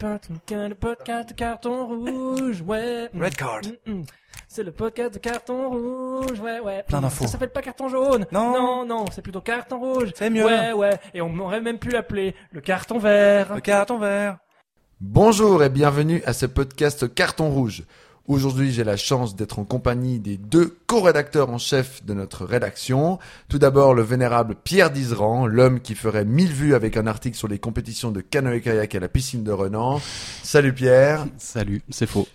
Le podcast de carton rouge, ouais. Red card. Mm, mm. C'est le podcast de carton rouge, ouais, ouais. Plein d'infos. Ça s'appelle pas carton jaune. Non. Non, non, c'est plutôt carton rouge. C'est mieux. Ouais, ouais. Et on aurait même pu l'appeler le carton vert. Le carton vert. Bonjour et bienvenue à ce podcast Carton Rouge. Aujourd'hui, j'ai la chance d'être en compagnie des deux co-rédacteurs en chef de notre rédaction. Tout d'abord, le vénérable Pierre Dizeran, l'homme qui ferait mille vues avec un article sur les compétitions de canoë-kayak à la piscine de Renan. Salut Pierre. Salut, c'est faux.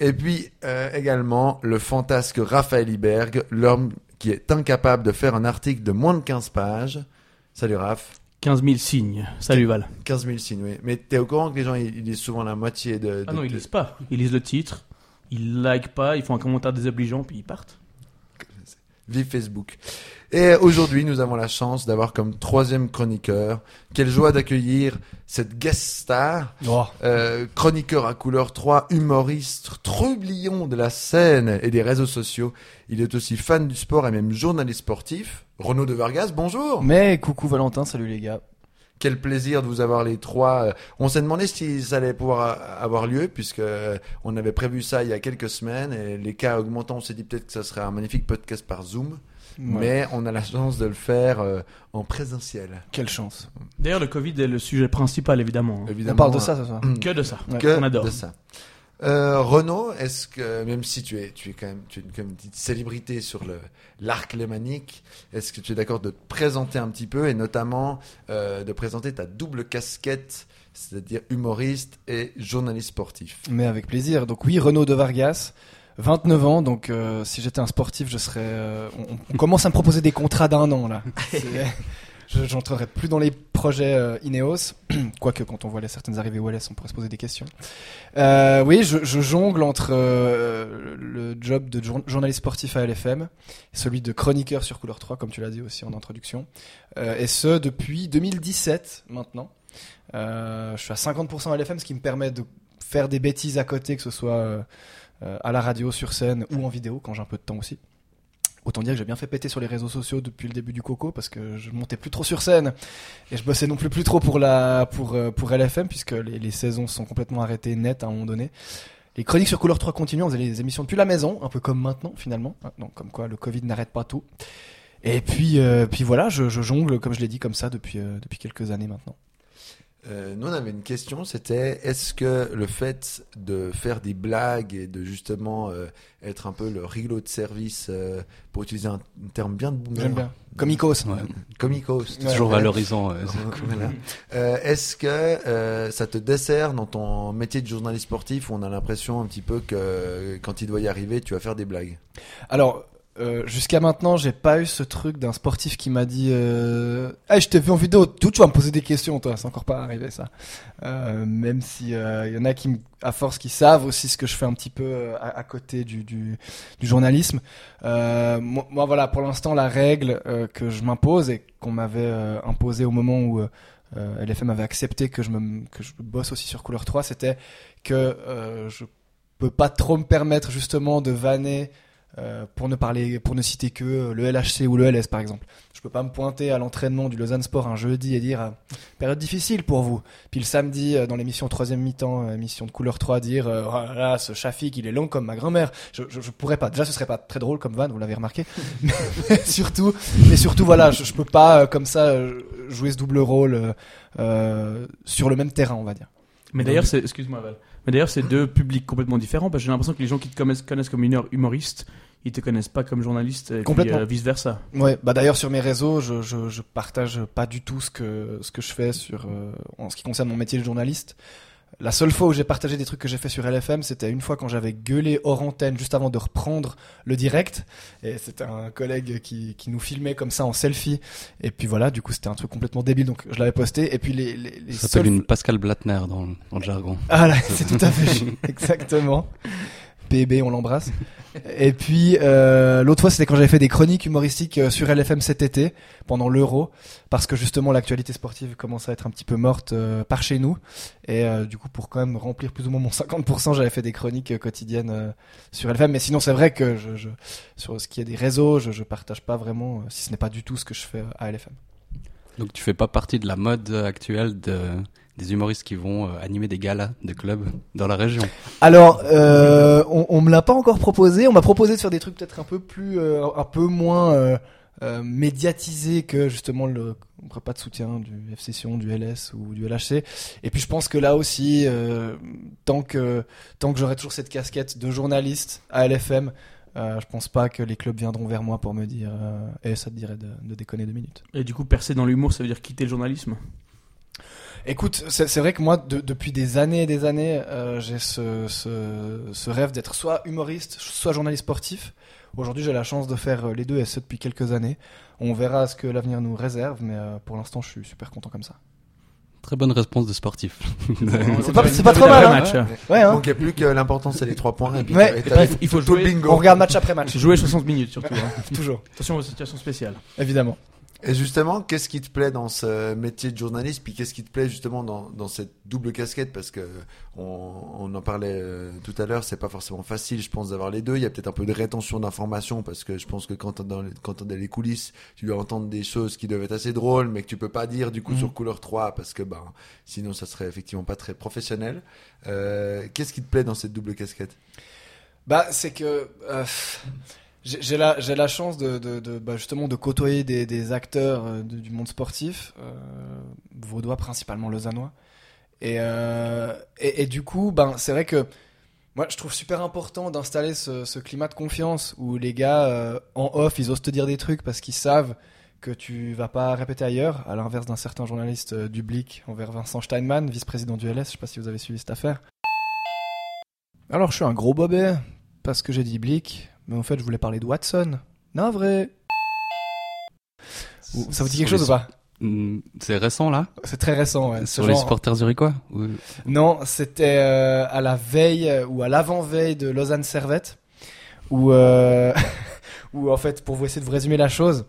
Et puis euh, également le fantasque Raphaël Iberg, l'homme qui est incapable de faire un article de moins de 15 pages. Salut Raph. 15 000 signes. Salut Val. 15 000 signes, oui. Mais t'es au courant que les gens, ils lisent souvent la moitié de... Ah de- non, ils lisent pas. Ils lisent le titre. Ils like pas, ils font un commentaire désobligeant, puis ils partent. Vive Facebook. Et aujourd'hui, nous avons la chance d'avoir comme troisième chroniqueur, quelle joie d'accueillir cette guest star, Oh. euh, chroniqueur à couleur 3, humoriste, trublion de la scène et des réseaux sociaux. Il est aussi fan du sport et même journaliste sportif. Renaud de Vargas, bonjour. Mais coucou Valentin, salut les gars. Quel plaisir de vous avoir les trois. Euh, On s'est demandé si ça allait pouvoir avoir lieu puisque euh, on avait prévu ça il y a quelques semaines et les cas augmentant, on s'est dit peut-être que ça serait un magnifique podcast par Zoom. Mais on a la chance de le faire euh, en présentiel. Quelle chance. D'ailleurs, le Covid est le sujet principal, évidemment. hein. Évidemment, On parle de ça ce soir. Que de ça. Ouais. que On adore. de ça. Euh, Renaud, est-ce que même si tu es, tu es quand même, tu es une, petite célébrité sur le l'arc lémanique, est-ce que tu es d'accord de te présenter un petit peu et notamment euh, de présenter ta double casquette, c'est-à-dire humoriste et journaliste sportif? Mais avec plaisir. Donc oui, Renaud de Vargas, 29 ans. Donc euh, si j'étais un sportif, je serais. euh, on, on commence à me proposer des contrats d'un an là. C'est- Je j'entrerai plus dans les projets euh, Ineos, quoique quand on voit les certaines arrivées OLS, on pourrait se poser des questions. Euh, oui, je, jongle entre euh, le job de jour- journaliste sportif à LFM, celui de chroniqueur sur Couleur 3, comme tu l'as dit aussi en introduction, et ce depuis 2017 maintenant. Je suis à 50% à LFM, ce qui me permet de faire des bêtises à côté, que ce soit à la radio, sur scène ou en vidéo, quand j'ai un peu de temps aussi. Autant dire que j'ai bien fait péter sur les réseaux sociaux depuis le début du Coco parce que je montais plus trop sur scène et je bossais non plus trop pour pour euh, LFM puisque les, les saisons sont complètement arrêtées net à un moment donné. Les chroniques sur Couleur 3 continuent, on faisait les émissions depuis la maison, un peu comme maintenant finalement. hein, Donc comme quoi le Covid n'arrête pas tout. Et puis euh, voilà, je, jongle comme je l'ai dit comme ça depuis euh, depuis quelques années maintenant. Euh, nous, on avait une question, c'était est-ce que le fait de faire des blagues et de justement euh, être un peu le rigolo de service, euh, pour utiliser un, un terme bien de boomer, J'aime bien. Comicos. Ouais. comicos, Ouais. Toujours Ouais. valorisant. euh, Voilà. Euh, Est-ce que euh, ça te dessert dans ton métier de journaliste sportif où on a l'impression un petit peu que quand il doit y arriver, tu vas faire des blagues? Alors, euh, jusqu'à maintenant, j'ai pas eu ce truc d'un sportif qui m'a dit euh, je t'ai vu en vidéo, tout, tu vas me poser des questions, toi. C'est encore pas arrivé, ça. Euh, même si il y en a qui, à force, qui savent aussi ce que je fais un petit peu euh, à, côté du, journalisme. Euh, moi, voilà, pour l'instant, la règle euh, que je m'impose et qu'on m'avait euh, imposée au moment où euh, euh, LFM avait accepté que je, que je bosse aussi sur Couleur 3, c'était que euh, je peux pas trop me permettre justement de vanner euh, pour ne parler, pour ne citer que euh, le LHC ou le LS par exemple. Je peux pas me pointer à l'entraînement du Lausanne Sport un jeudi et dire euh, période difficile pour vous. Puis le samedi euh, dans l'émission troisième mi-temps, émission de couleur 3, dire euh, oh là là, ce Shafik il est long comme ma grand-mère. Je, je, je pourrais pas. Déjà ce serait pas très drôle comme van, vous l'avez remarqué. mais, mais surtout, mais surtout voilà, je, je peux pas euh, comme ça jouer ce double rôle euh, euh, sur le même terrain on va dire. Mais d'ailleurs, excuse-moi Val. Mais d'ailleurs, c'est deux publics complètement différents parce que j'ai l'impression que les gens qui te connaissent, connaissent comme une humoriste, ils te connaissent pas comme journaliste et Complètement. vice versa. Ouais, bah d'ailleurs sur mes réseaux, je, je, je partage pas du tout ce que ce que je fais sur euh, en ce qui concerne mon métier de journaliste. La seule fois où j'ai partagé des trucs que j'ai fait sur LFM, c'était une fois quand j'avais gueulé hors antenne juste avant de reprendre le direct. Et c'était un collègue qui, qui nous filmait comme ça en selfie. Et puis voilà, du coup c'était un truc complètement débile, donc je l'avais posté. Et puis les, les, les Ça s'appelle seuls- une Pascal Blattner dans, le- dans le jargon. ah là, c'est tout à fait exactement. PB, on l'embrasse. Et puis euh, l'autre fois, c'était quand j'avais fait des chroniques humoristiques euh, sur LFM cet été pendant l'Euro, parce que justement l'actualité sportive commence à être un petit peu morte euh, par chez nous. Et du coup, pour quand même remplir plus ou moins mon 50%, j'avais fait des chroniques quotidiennes sur LFM. Mais sinon, c'est vrai que sur ce qui est des réseaux, je, je partage pas vraiment, si ce n'est pas du tout ce que je fais à LFM. Donc tu fais pas partie de la mode actuelle de des humoristes qui vont euh, animer des galas de clubs dans la région. Alors, euh, on, on me l'a pas encore proposé. On m'a proposé de faire des trucs peut-être un peu plus, euh, un peu moins euh, euh, médiatisés que justement le repas de soutien du FC Sion, du LS ou du LHC. Et puis je pense que là aussi, euh, tant que tant que j'aurai toujours cette casquette de journaliste à LFM, euh, je pense pas que les clubs viendront vers moi pour me dire euh, Eh, ça te dirait de, de déconner deux minutes. Et du coup, percer dans l'humour, ça veut dire quitter le journalisme? Écoute, c'est vrai que moi, de- depuis des années et des années, euh, j'ai ce, ce, ce rêve d'être soit humoriste, soit journaliste sportif. Aujourd'hui, j'ai la chance de faire euh, les deux et ce depuis quelques années. On verra ce que l'avenir nous réserve, mais euh, pour l'instant, je suis super content comme ça. Très bonne réponse de sportif. C'est pas, trop mal, hein match. Ouais, hein Donc il n'y a plus que l'important, c'est les trois points. Et puis Ouais. t'as- Et t'as puis, il faut jouer- bingo. On regarde match après match, Jouer 60 minutes surtout. hein. toujours, Attention aux situations spéciales. évidemment. Et justement, qu'est-ce qui te plaît dans ce métier de journaliste? Puis qu'est-ce qui te plaît justement dans, dans cette double casquette? Parce que on, on en parlait euh, tout à l'heure, c'est pas forcément facile, je pense, d'avoir les deux. Il y a peut-être un peu de rétention d'informations parce que je pense que quand t'es dans, les- quand dans les coulisses, tu dois entendre des choses qui doivent être assez drôles, mais que tu peux pas dire du coup Mhm. sur couleur 3 parce que ben sinon ça serait effectivement pas très professionnel. Euh, qu'est-ce qui te plaît dans cette double casquette? Bah, c'est que euh, j'ai la, la chance de, de, bah, justement de côtoyer des, acteurs euh, du monde sportif, euh, vaudois principalement lausannois. Et, euh, et, et du coup, ben, c'est vrai que moi, je trouve super important d'installer ce, climat de confiance où les gars, euh, en off, ils osent te dire des trucs parce qu'ils savent que tu vas pas répéter ailleurs, à l'inverse d'un certain journaliste du Blick envers Vincent Steinmann, vice-président du LS. Je sais pas si vous avez suivi cette affaire. Alors, je suis un gros bobet parce que j'ai dit Blick, mais en fait, je voulais parler de Watson. Non, vrai. Ça vous dit quelque chose ou pas Hmm, C'est récent là C'est très récent, ouais. Sur les genre- supporters zurichois Ou- Non, c'était euh, à la veille euh, ou à l'avant-veille de Lausanne Servette, où, euh, où en fait, pour vous essayer de vous résumer la chose,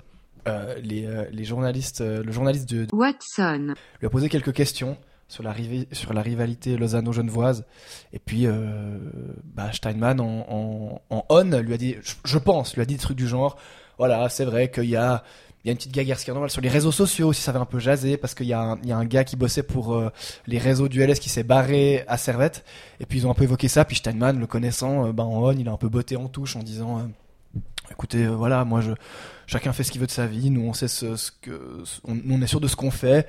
euh, les, euh, les journalistes, euh, le journaliste de, Watson. lui a posé quelques questions sur la, rivalité Lausanne-Genevoise. Et puis, euh, bah, Steinman, en, en, on, lui a dit, je, pense, lui a dit des trucs du genre, voilà, c'est vrai qu'il y a, une petite scandale sur les réseaux sociaux aussi, ça avait un peu jasé, parce qu'il y, y a un gars qui bossait pour euh, les réseaux du LS qui s'est barré à Servette. Et puis, ils ont un peu évoqué ça. Puis Steinman, le connaissant, bah, en on, il a un peu botté en touche en disant, euh, écoutez, voilà, moi, je, chacun fait ce qu'il veut de sa vie. Nous, on sait ce, que, on est sûr de ce qu'on fait.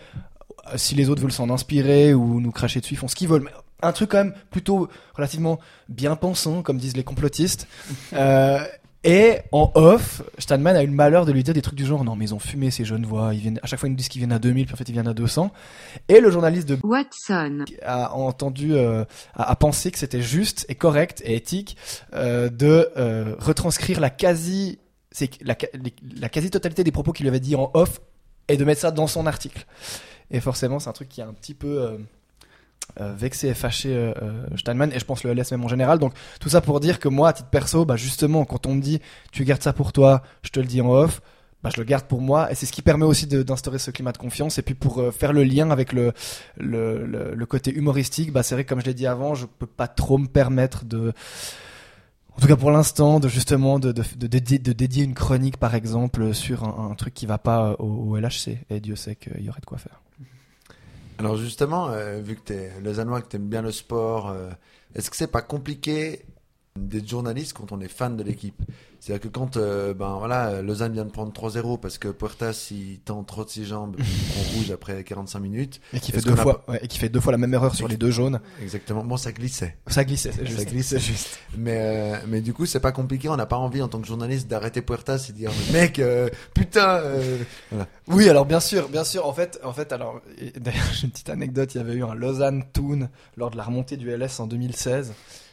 Euh, Si les autres veulent s'en inspirer ou nous cracher dessus, ils font ce qu'ils veulent. Mais un truc quand même plutôt relativement bien pensant, comme disent les complotistes. Euh, et en off, Steinman a eu le malheur de lui dire des trucs du genre non mais ils ont fumé ces jeunes voix, ils viennent à chaque fois ils nous disent qu'ils viennent à 2000 puis en fait ils viennent à 200. Et le journaliste de Watson. a entendu, euh, a, a pensé que c'était juste et correct et éthique euh, de euh, retranscrire la quasi, c'est la, les- la quasi totalité des propos qu'il lui avait dit en off et de mettre ça dans son article. Et forcément, c'est un truc qui a un petit peu euh, euh, vexé et fâché euh, euh, Steinman et je pense le LS même en général. Donc tout ça pour dire que moi, à titre perso, bah justement, quand on me dit tu gardes ça pour toi, je te le dis en off. Bah, je le garde pour moi et c'est ce qui permet aussi d'instaurer ce climat de confiance et puis pour faire le lien avec le, le, côté humoristique, bah c'est vrai que comme je l'ai dit avant, je peux pas trop me permettre de, en tout cas pour l'instant, de justement de, de, dédier, une chronique par exemple sur un, truc qui va pas au LHC. Et Dieu sait qu'il y aurait de quoi faire. Alors justement, euh, vu que tu es lausannois, que tu bien le sport, euh, est-ce que c'est pas compliqué d'être journaliste quand on est fan de l'équipe C'est-à-dire que quand euh, ben voilà, Lausanne vient de prendre 3-0 parce que Puertas il tend trop de ses jambes, prend rouge après 45 minutes. Et qui fait deux a fois, ouais, et qui fait deux fois la même erreur sur les deux jaunes. Exactement. Bon, ça glissait. Ça glissait, c'est Ça juste. glissait. juste. Mais euh, mais du coup, c'est pas compliqué. On n'a pas envie en tant que journaliste d'arrêter Puertas et de dire mec, euh, putain. Oui, alors bien sûr, bien sûr. En fait, en fait, alors d'ailleurs, j'ai une petite anecdote. Il y avait eu un Lausanne Toon lors de la remontée du LS en 2016,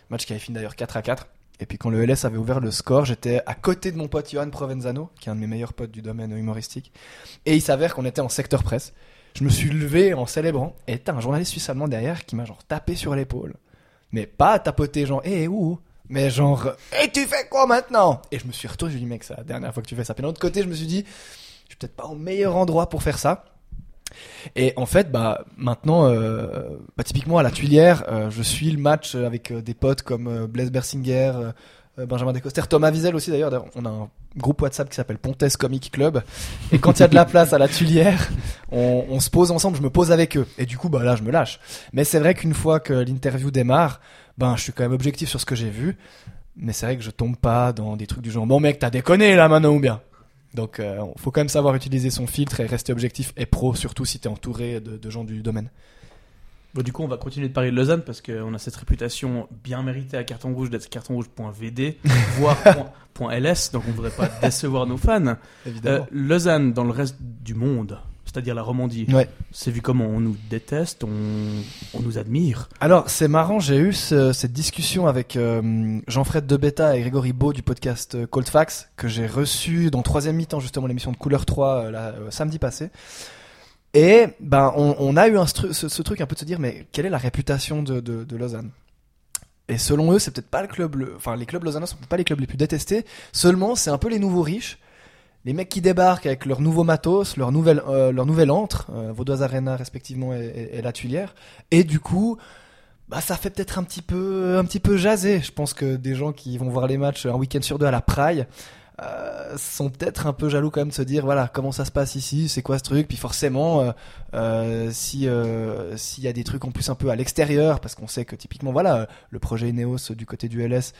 match qui avait fini d'ailleurs 4 à 4. Et puis quand le LS avait ouvert le score, j'étais à côté de mon pote Johan Provenzano, qui est un de mes meilleurs potes du domaine humoristique. Et il s'avère qu'on était en secteur presse. Je me suis levé en célébrant, et t'as un journaliste suisse allemand derrière qui m'a genre tapé sur l'épaule. Mais pas tapoter genre, hé, où Mais genre, et tu fais quoi maintenant? Et je me suis retourné, je lui ai dit, mec, c'est la dernière fois que tu fais ça. Puis d'un autre côté, je me suis dit, je suis peut-être pas au meilleur endroit pour faire ça. Et en fait, bah maintenant, euh, bah, typiquement à la Tuilière, euh, je suis le match avec euh, des potes comme Blaise Bersinger, Benjamin Descoster, Thomas Wiesel aussi d'ailleurs. D'ailleurs, On a un groupe WhatsApp qui s'appelle Pontes Comic Club. Et quand il y a de la place à la Tuilière, on, on se pose ensemble, je me pose avec eux. Et du coup, bah là, je me lâche. Mais c'est vrai qu'une fois que l'interview démarre, ben, je suis quand même objectif sur ce que j'ai vu. Mais c'est vrai que je tombe pas dans des trucs du genre, bon mec, t'as déconné là maintenant ou bien Donc, euh, faut quand même savoir utiliser son filtre et rester objectif et pro, surtout si t'es entouré de, de gens du domaine. Bon, du coup, on va continuer de parler de Lausanne parce qu'on a cette réputation bien méritée à carton rouge d'être cartonrouge.vd, voire point- .ls, donc on ne voudrait pas décevoir nos fans. Euh. Lausanne, dans le reste du monde, c'est-à-dire la Romandie, Ouais. c'est vu comment on nous déteste, on, on nous admire. Alors, c'est marrant, j'ai eu ce- cette discussion avec euh, Jean-Fred Debetta et Grégory Beau du podcast euh, Cold Facts, que j'ai reçu dans troisième mi-temps, justement, l'émission de Couleur 3, euh, là, euh, samedi passé. Et ben, on, on a eu un ce, ce truc un peu de se dire, mais quelle est la réputation de, de, de Lausanne? Et selon eux, c'est peut-être pas le club, le- enfin, les clubs lausannois sont pas les clubs les plus détestés. Seulement, c'est un peu les nouveaux riches. Les mecs qui débarquent avec leur nouveau matos, leur nouvelle, euh, leur nouvelle antre, euh, Vaudoise Arena respectivement et, et- la Tuilière. Et du coup, bah ça fait peut-être un petit peu un petit peu jaser. Je pense que des gens qui vont voir les matchs un week-end sur deux à la Praille euh, sont peut-être un peu jaloux quand même de se dire voilà comment ça se passe ici, c'est quoi ce truc? Puis forcément, euh, si s'il y a des trucs en plus un peu à l'extérieur, parce qu'on sait que typiquement voilà le projet Ineos du côté du LS.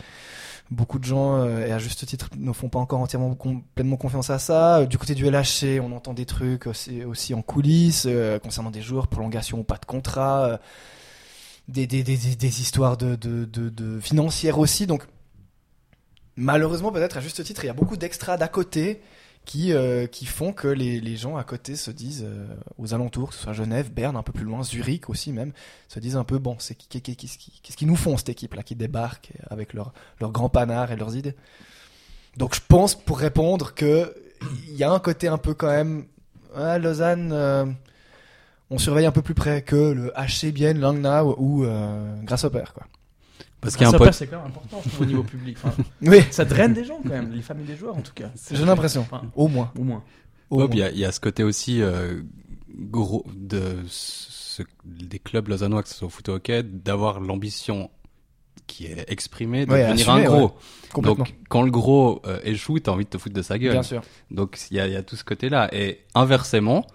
Beaucoup de gens, euh, et à juste titre, ne font pas encore entièrement pleinement confiance à ça. Euh, Du côté du LHC, on entend des trucs aussi, aussi en coulisses euh, concernant des joueurs, prolongation ou pas de contrat. des, des, des, des, histoires de, de, de, de financières aussi. Donc, malheureusement, peut-être à juste titre, il y a beaucoup d'extras d'à côté qui, euh, qui font que les, les gens à côté se disent, euh, aux alentours, que ce soit Genève, Berne, un peu plus loin, Zurich aussi même, se disent un peu, bon, c'est qu'est-ce qui- qu'est-ce qu'ils nous font, cette équipe-là, qui débarque avec leur, leur grand panard et leurs idées. Donc, je pense, pour répondre, que il y a un côté un peu quand même, ouais, Lausanne, euh, on surveille un peu plus près que le HC Bienne, Langnau ou Grasshopper, quoi. Parce qu'il y a un Ça, pote. c'est quand même important je trouve, au niveau public. Enfin, Oui, ça draine des gens quand même, les familles des joueurs en tout cas. j'ai l'impression. Enfin, Au moins. au moins. Au Ouais, moins. puis il y a- il y, a ce côté aussi euh, gros de ce- des clubs lausannois, que ce soit au foot hockey, d'avoir l'ambition qui est exprimée de Ouais, devenir un gros. ouais. Donc quand le gros euh, échoue, t'as envie de te foutre de sa gueule. Bien sûr. Donc il y a, il y a tout ce côté-là. Et inversement,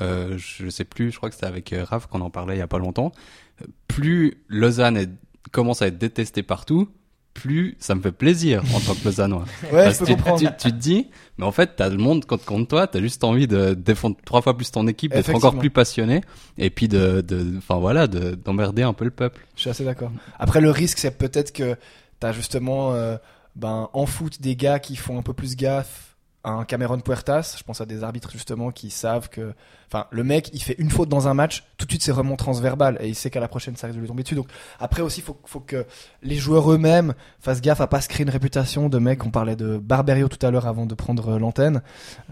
euh, je sais plus, je crois que c'était avec euh, Raph qu'on en parlait il y a pas longtemps. euh, Plus Lausanne est- commence à être détestée partout, plus ça me fait plaisir en tant que Lausannois. Ouais, Parce je peux tu, comprendre. tu, tu te dis, mais en fait, t'as le monde contre, contre toi, t'as juste envie de défendre trois fois plus ton équipe, d'être encore plus passionné, et puis de, de, enfin voilà, de, d'emmerder un peu le peuple. Je suis assez d'accord. Après, le risque, c'est peut-être que t'as justement, euh, ben, en foot, des gars qui font un peu plus gaffe un Cameron Puertas. Je pense à des arbitres, justement, qui savent que, enfin, le mec, il fait une faute dans un match, tout de suite, c'est remontrance verbale, et il sait qu'à la prochaine, ça risque de lui tomber dessus. Donc, après aussi, faut, faut que les joueurs eux-mêmes fassent gaffe à pas se créer une réputation de mec. On parlait de Barberio tout à l'heure avant de prendre euh, l'antenne.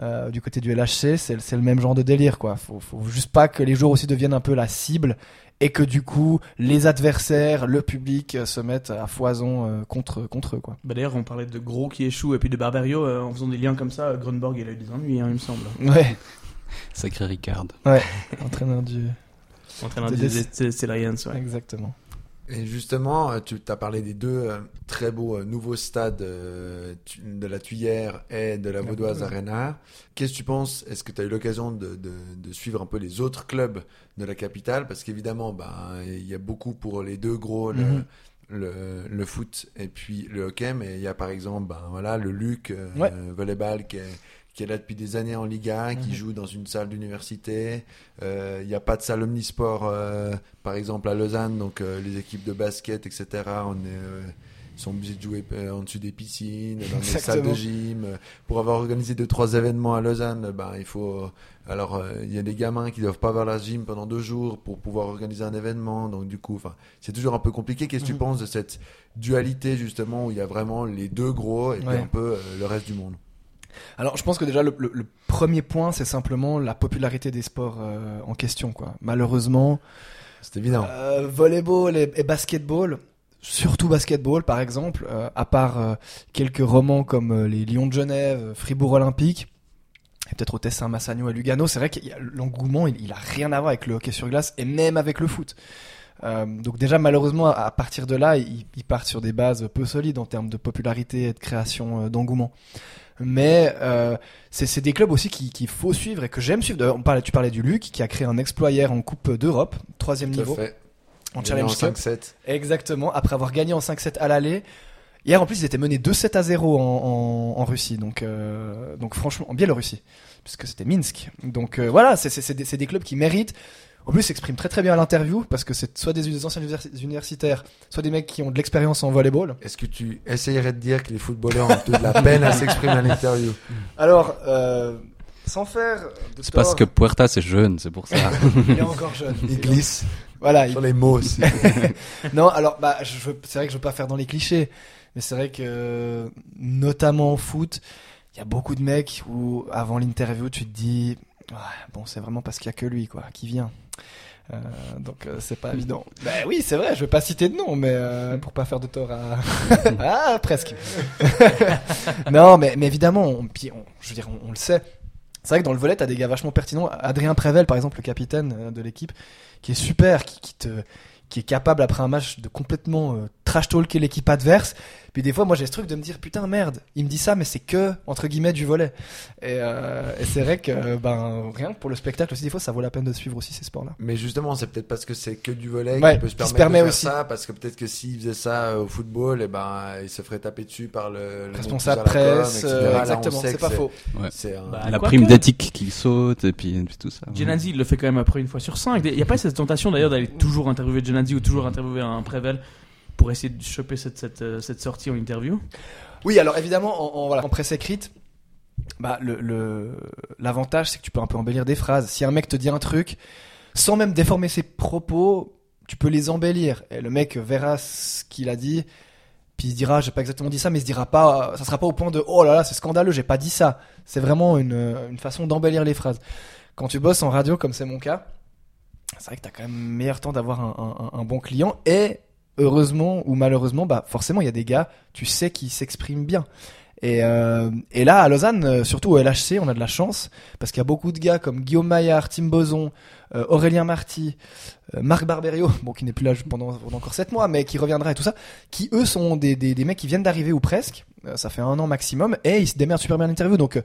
Euh, du côté du LHC, c'est c'est le même genre de délire, quoi. Faut, faut juste pas que les joueurs aussi deviennent un peu la cible et que du coup les adversaires, le public euh, se mettent à foison euh, contre contre eux quoi. Bah, D'ailleurs, on parlait de gros qui échouent et puis de Barbario euh, en faisant des liens comme ça. Grunborg, il a eu des ennuis, hein, il me semble. Ouais, Sacré Ricard. entraîneur du Entraîneur des, des- des, des Lions, ouais. exactement. Et justement, euh, tu as parlé des deux euh, très beaux euh, nouveaux stades de la Tuyère et de la Vaudoise. Arena. Qu'est-ce que tu penses? Est-ce que tu as eu l'occasion de, de, de suivre un peu les autres clubs de la capitale? Parce qu'évidemment, ben, il y a beaucoup pour les deux gros, le, Mhm. le, le foot et puis le hockey. Mais il y a par exemple ben, voilà, le Luc euh, Ouais. Volleyball qui est, qui est là depuis des années en Liga 1, qui Mhm. joue dans une salle d'université. Euh, Il n'y a pas de salle omnisport, euh, par exemple, à Lausanne. Donc, euh, les équipes de basket, etc., on est, euh, sont obligés de jouer euh, en dessus des piscines, dans des salles de gym. Euh, Pour avoir organisé deux, trois événements à Lausanne, euh, ben, il faut. euh, alors, euh, il y a des gamins qui doivent pas avoir la gym pendant deux jours pour pouvoir organiser un événement. Donc, du coup, c'est toujours un peu compliqué. Qu'est-ce que tu Mhm. penses de cette dualité, justement, où il y a vraiment les deux gros et puis un peu euh, le reste du monde? Alors je pense que déjà le, le- le premier point c'est simplement la popularité des sports euh, en question quoi. Malheureusement, C'est évident. euh, volleyball et, et basketball, surtout basketball par exemple, euh, à part quelques romans comme les Lions de Genève, Fribourg Olympique, et peut-être au Tessin, Massagno et Lugano, c'est vrai que l'engouement il, il a rien à voir avec le hockey sur glace et même avec le foot. Euh, donc déjà malheureusement à, à partir de là, ils, ils partent sur des bases peu solides en termes de popularité et de création euh, d'engouement. Mais euh, c'est des clubs aussi qui- qu'il faut suivre et que j'aime suivre. On parlait, tu parlais du Luc qui a créé un exploit hier en Coupe d'Europe, troisième niveau, fait. en Challenge Cup. 5-7. Exactement, après avoir gagné en 5-7 à l'aller. Hier, en plus, ils étaient menés 2-7 à 0 en, en, en Russie, donc, euh, donc franchement, en Biélorussie, puisque c'était Minsk. Donc euh, voilà, c'est- des, c'est des clubs qui méritent. En plus, ils s'expriment très très bien à l'interview, parce que c'est soit des, des anciens univers- universitaires, soit des mecs qui ont de l'expérience en volleyball. Est-ce que tu essayerais de dire que les footballeurs ont de la peine à s'exprimer à l'interview? Alors, euh, sans faire... C'est parce que Puerta c'est jeune, c'est pour ça. Il est encore jeune. Il glisse Voilà, il sur les mots aussi. Non, alors bah, c'est vrai que je veux pas faire dans les clichés, mais c'est vrai que notamment en foot, il y a beaucoup de mecs où avant l'interview tu te dis, Ouais, bon c'est vraiment parce qu'il y a que lui quoi qui vient. Euh, donc euh, c'est pas évident. Bah oui c'est vrai, je vais pas citer de nom, mais euh, pour pas faire de tort à ah presque. non mais mais évidemment, on, je veux dire on, on le sait. C'est vrai que dans le volet t'as des gars vachement pertinents. Adrien Prével par exemple le capitaine de l'équipe, qui est super, qui, qui te qui est capable après un match de complètement euh, trash talker l'équipe adverse. Puis des fois, moi j'ai ce truc de me dire putain merde, il me dit ça, mais c'est que entre guillemets du volet. Et, euh, et c'est vrai que euh, ben rien que pour le spectacle aussi des fois, ça vaut la peine de suivre aussi ces sports-là. Mais justement, c'est peut-être parce que c'est que du volet Ouais, qu'il peut se permettre se permet de faire aussi. ça, parce que peut-être que s'il faisait ça euh, au football, et ben, il se ferait taper dessus par le, le Responsable com, presse, etc. on exactement, c'est pas faux. C'est un... Bah, La prime que. d'éthique qui saute et puis, et puis tout ça. Genadzi, il le fait quand même après une fois sur cinq. Il n'y a pas cette tentation d'ailleurs d'aller toujours interviewer Ou toujours interviewer un Prével pour essayer de choper euh, cette sortie en interview Oui, alors évidemment, en, voilà, en presse écrite, bah, le, l'avantage, c'est que tu peux un peu embellir des phrases. Si un mec te dit un truc, sans même déformer ses propos, tu peux les embellir. Et le mec verra ce qu'il a dit, puis il se dira, j'ai pas exactement dit ça, mais il se dira pas, ça sera pas au point de, oh là là, c'est scandaleux, j'ai pas dit ça. C'est vraiment une façon d'embellir les phrases. Quand tu bosses en radio, comme c'est mon cas, c'est vrai que t'as quand même meilleur temps d'avoir un, un, un bon client et heureusement ou malheureusement, bah forcément il y a des gars, tu sais, qui s'expriment bien. Et, euh, et là, à Lausanne, euh, surtout au LHC, on a de la chance parce qu'il y a beaucoup de gars comme Guillaume Maillard, Tim Boson, euh, Aurélien Marty, euh, Marc Barberio, bon qui n'est plus là pendant, pendant encore 7 mois, mais qui reviendra et tout ça, qui eux sont des, des, des mecs qui viennent d'arriver ou presque, euh, ça fait un an maximum, et ils se démerdent super bien l'interview. Donc euh,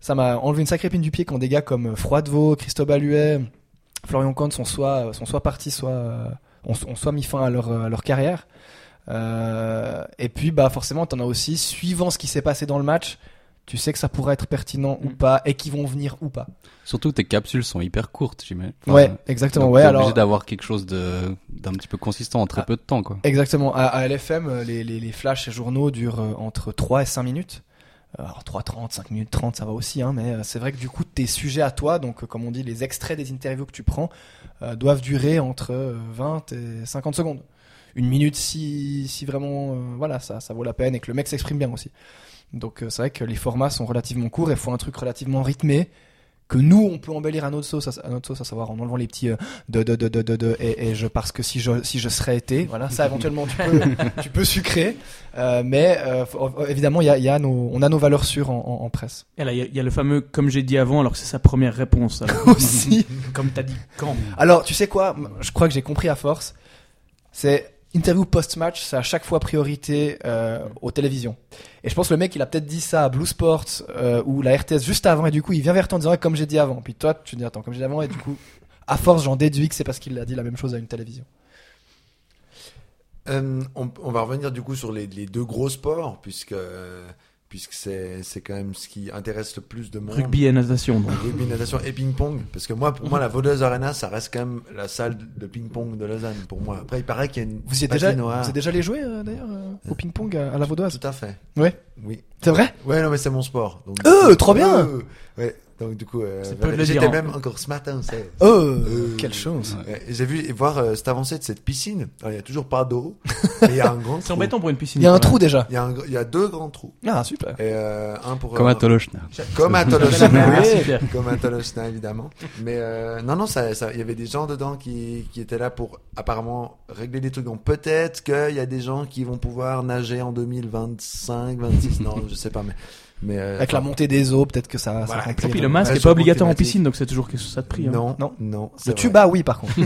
ça m'a enlevé une sacrée pine du pied quand des gars comme Froidevaux, Christophe Huet, Florian Comte sont soit, sont soit partis, soit euh, ont, ont soit mis fin à leur, à leur carrière. Euh, et puis bah forcément t'en as aussi suivant ce qui s'est passé dans le match tu sais que ça pourrait être pertinent ou Mm. pas et qu'ils vont venir ou pas Surtout tes capsules sont hyper courtes, j'imagine. Enfin, ouais exactement donc ouais alors obligé d'avoir quelque chose de d'un petit peu consistant en très Ah. peu de temps, quoi. exactement à, à LFM euh, les, les, les flashs et journaux durent entre 3 et 5 minutes alors 3 30 5 minutes 30 ça va aussi hein, mais euh, c'est vrai que du coup tes sujets à toi donc euh, comme on dit les extraits des interviews que tu prends euh, doivent durer entre euh, 20 et 50 secondes une minute si, si vraiment euh, voilà ça, ça vaut la peine et que le mec s'exprime bien aussi. Donc euh, c'est vrai que les formats sont relativement courts et faut un truc relativement rythmé que nous on peut embellir à notre sauce, à notre sauce, à savoir en enlevant les petits euh, de de de de de, de et, et je parce que si je si je serais été, voilà ça éventuellement tu peux tu peux sucrer, euh, mais euh, faut- évidemment il y a, il y a nos on a nos valeurs sûres en, en, en presse Et là, il y, y a le fameux, comme j'ai dit avant, alors que c'est sa première réponse. aussi. comme t'as dit, quand? Alors, tu sais quoi? Je crois que j'ai compris à force. C'est interview post-match, c'est à chaque fois priorité euh, aux télévisions. Et je pense que le mec, il a peut-être dit ça à Blue Sports euh, ou la RTS juste avant, et du coup, il vient vers toi en disant comme j'ai dit avant. Puis toi, tu dis attends, comme j'ai dit avant, et du coup, à force, j'en déduis que c'est parce qu'il a dit la même chose à une télévision. Euh, on, va revenir du coup sur les deux gros sports, puisque, puisque c'est, c'est quand même ce qui intéresse le plus de monde. Rugby et natation. donc. Rugby, natation et ping-pong. Parce que moi, pour moi, la Vodeuse Arena, ça reste quand même la salle de ping-pong de Lausanne, pour moi. Après, il paraît qu'il y a une Vous y êtes déjà, vous êtes déjà allé jouer euh, d'ailleurs euh, au ping-pong à, à la Vaudoise? Tout à fait. Ouais. Oui. C'est vrai? Ouais, non, mais c'est mon sport. Donc, Euh, trop bien Euh, Ouais. Donc, du coup, euh, j'étais même encore ce matin, c'est. Oh, Euh, quelle chance Ouais, J'ai vu voir euh, cette avancée de cette piscine. Alors, il y a toujours pas d'eau. il y a un grand C'est embêtant pour une piscine. Il y a un trou déjà. Il y a, un gr- il y a deux grands trous. Ah, super. Et euh, un pour. Comme euh, à Tolochna. Comme à Tolochna. merci, Pierre. comme un Tolochna, évidemment. Mais euh, non, non, ça, ça, il y avait des gens dedans qui, qui étaient là pour apparemment régler des trucs. Donc peut-être qu'il y a des gens qui vont pouvoir nager en 2025, 26, non, je sais pas, mais. Mais euh, Avec la montée des eaux, peut-être que ça, Voilà, ça Et puis le masque n'est pas obligatoire en piscine, donc c'est toujours quelque chose ça de prix. hein. Non, Non. non, Le vrai. tuba, oui, par contre.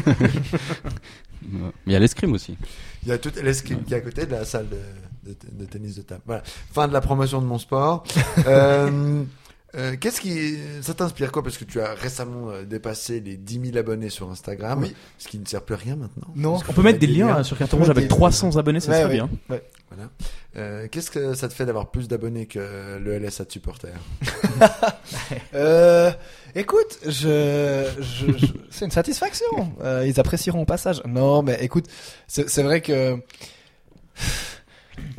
Il y a l'escrime aussi. Il y a toute l'escrime qui est à côté de la salle de, de- de tennis de table. Voilà. Fin de la promotion de mon sport. euh, euh, Qu'est-ce qui, ça t'inspire quoi? Parce que tu as récemment euh, dépassé les 10 000 abonnés sur Instagram, Oui. ce qui ne sert plus à rien maintenant. Non. Parce On peut mettre des liens hein, sur Carton Rouge avec des- 300 abonnés, ça Ouais, serait ouais. bien. Ouais. Voilà. Euh, Qu'est-ce que ça te fait d'avoir plus d'abonnés que le LSA de supporters Euh, écoute, je, je, je- c'est une satisfaction. Euh, ils apprécieront au passage. Non, mais écoute, c'est vrai que.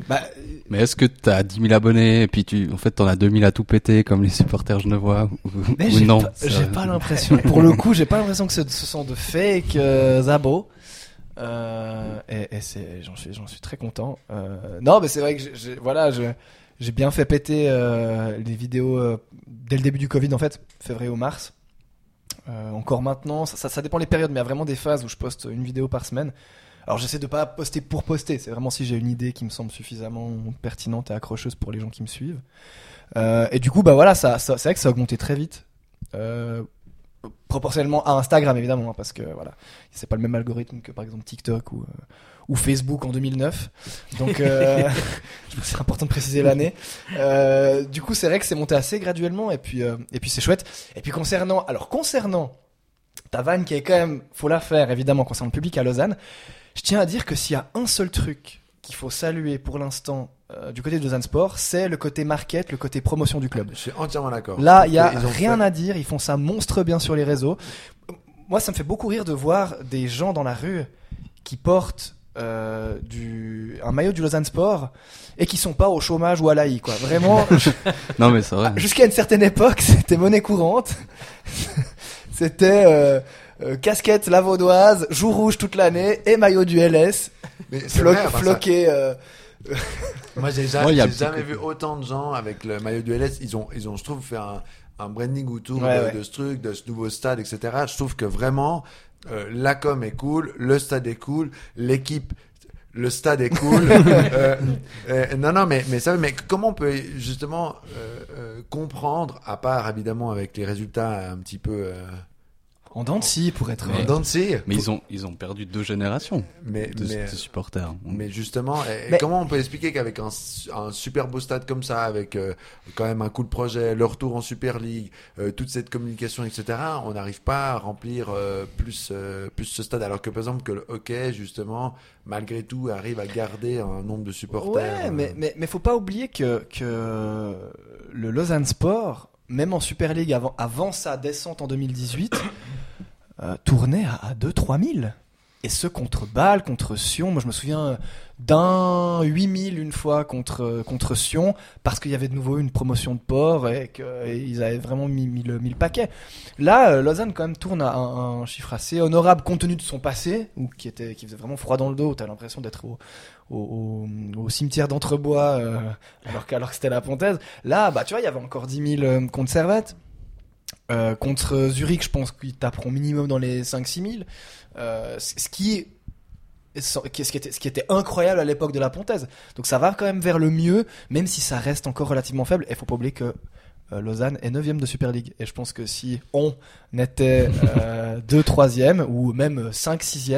Bah, Mais est-ce que t'as 10 000 abonnés et puis tu, en fait, t'en as 2000 à tout péter comme les supporters genevois ou, mais ou non j'ai pas l'impression. Pour le coup, j'ai pas l'impression que ce, ce sont de fake euh, abos. Euh, et j'en suis, suis très content. Euh, non, mais c'est vrai que j'ai- voilà, bien fait péter euh, les vidéos dès le début du Covid, en fait, février ou mars. Encore maintenant, ça, ça, dépend les périodes, mais il y a vraiment des phases où je poste une vidéo par semaine. Alors j'essaie de pas poster pour poster, c'est vraiment si j'ai une idée qui me semble suffisamment pertinente et accrocheuse pour les gens qui me suivent. Et du coup, bah voilà, ça- c'est vrai que ça a augmenté très vite. Proportionnellement à Instagram évidemment, hein, parce que voilà, c'est pas le même algorithme que par exemple TikTok ou, euh, ou Facebook en 2009. Donc euh, c'est important de préciser l'année. Euh, du coup, c'est vrai que c'est monté assez graduellement et puis et puis c'est chouette. Et puis concernant, alors concernant ta vanne qui est quand même, faut la faire évidemment concernant le public à Lausanne. Je tiens à dire que s'il y a un seul truc qu'il faut saluer pour l'instant euh, du côté de Lausanne Sport, c'est le côté market, le côté promotion du club. Je suis entièrement d'accord. Là, il y a rien fait- à dire. Ils font ça monstre bien sur les réseaux. Moi, ça me fait beaucoup rire de voir des gens dans la rue qui portent euh, du un maillot du Lausanne Sport et qui sont pas au chômage ou à l'AI. Quoi. Vraiment, Non, mais c'est vrai. jusqu'à une certaine époque, c'était monnaie courante. c'était euh, euh, casquette lavaudoise, joue rouge toute l'année et maillot du LS, Mais vrai, enfin, ça- floqué. Moi, j'ai jamais, jamais vu autant de gens avec le maillot du LS. Ils ont, ils ont, je trouve, fait un, un branding autour Ouais, de, ouais. de ce truc, de ce nouveau stade, etc. Je trouve que vraiment, euh, la com est cool, le stade est cool, l'équipe, le stade est cool. Euh, euh, non, non, mais, mais ça, mais comment on peut justement euh, comprendre, à part évidemment avec les résultats un petit peu en de scie, pour être. Mais- en de scie, Mais ils ont, ils ont perdu deux générations mais, de, mais, de supporters. Mais justement, et- et Mais- comment on peut expliquer qu'avec un, un super beau stade comme ça, avec euh, quand même un cool projet, le retour en Super League, euh, toute cette communication, etc., on n'arrive pas à remplir euh, plus, euh, plus ce stade, alors que par exemple que le hockey, justement, malgré tout, arrive à garder un nombre de supporters. Ouais, euh, mais, mais, mais faut pas oublier que, que le Lausanne Sport, même en Super League avant, avant sa descente en 2018, euh, tournait à, à 2-3 000. Et ce contre Bâle, contre Sion, moi je me souviens d'un 8000 une fois contre, contre Sion, parce qu'il y avait de nouveau une promotion de port et qu'ils avaient vraiment mis, mis le, paquet. Là, euh, Lausanne quand même tourne à un, un chiffre assez honorable compte tenu de son passé, ou qui, était, qui faisait vraiment froid dans le dos, t'as l'impression d'être au, au, au, au cimetière d'Entrebois, euh, alors, que- alors que c'était la Pontaise. Là, bah tu vois, il y avait encore 10 000 euh, contre Servette. Euh, contre Zurich, je pense qu'ils taperont minimum dans les 5-6 000. Euh, ce qui ce qui était, ce qui était incroyable à l'époque de la Pontaise. Donc ça va quand même vers le mieux, même si ça reste encore relativement faible. Et faut pas oublier que euh, Lausanne est 9 de Super League. Et je pense que si on était euh, 2 3 ou même 5 6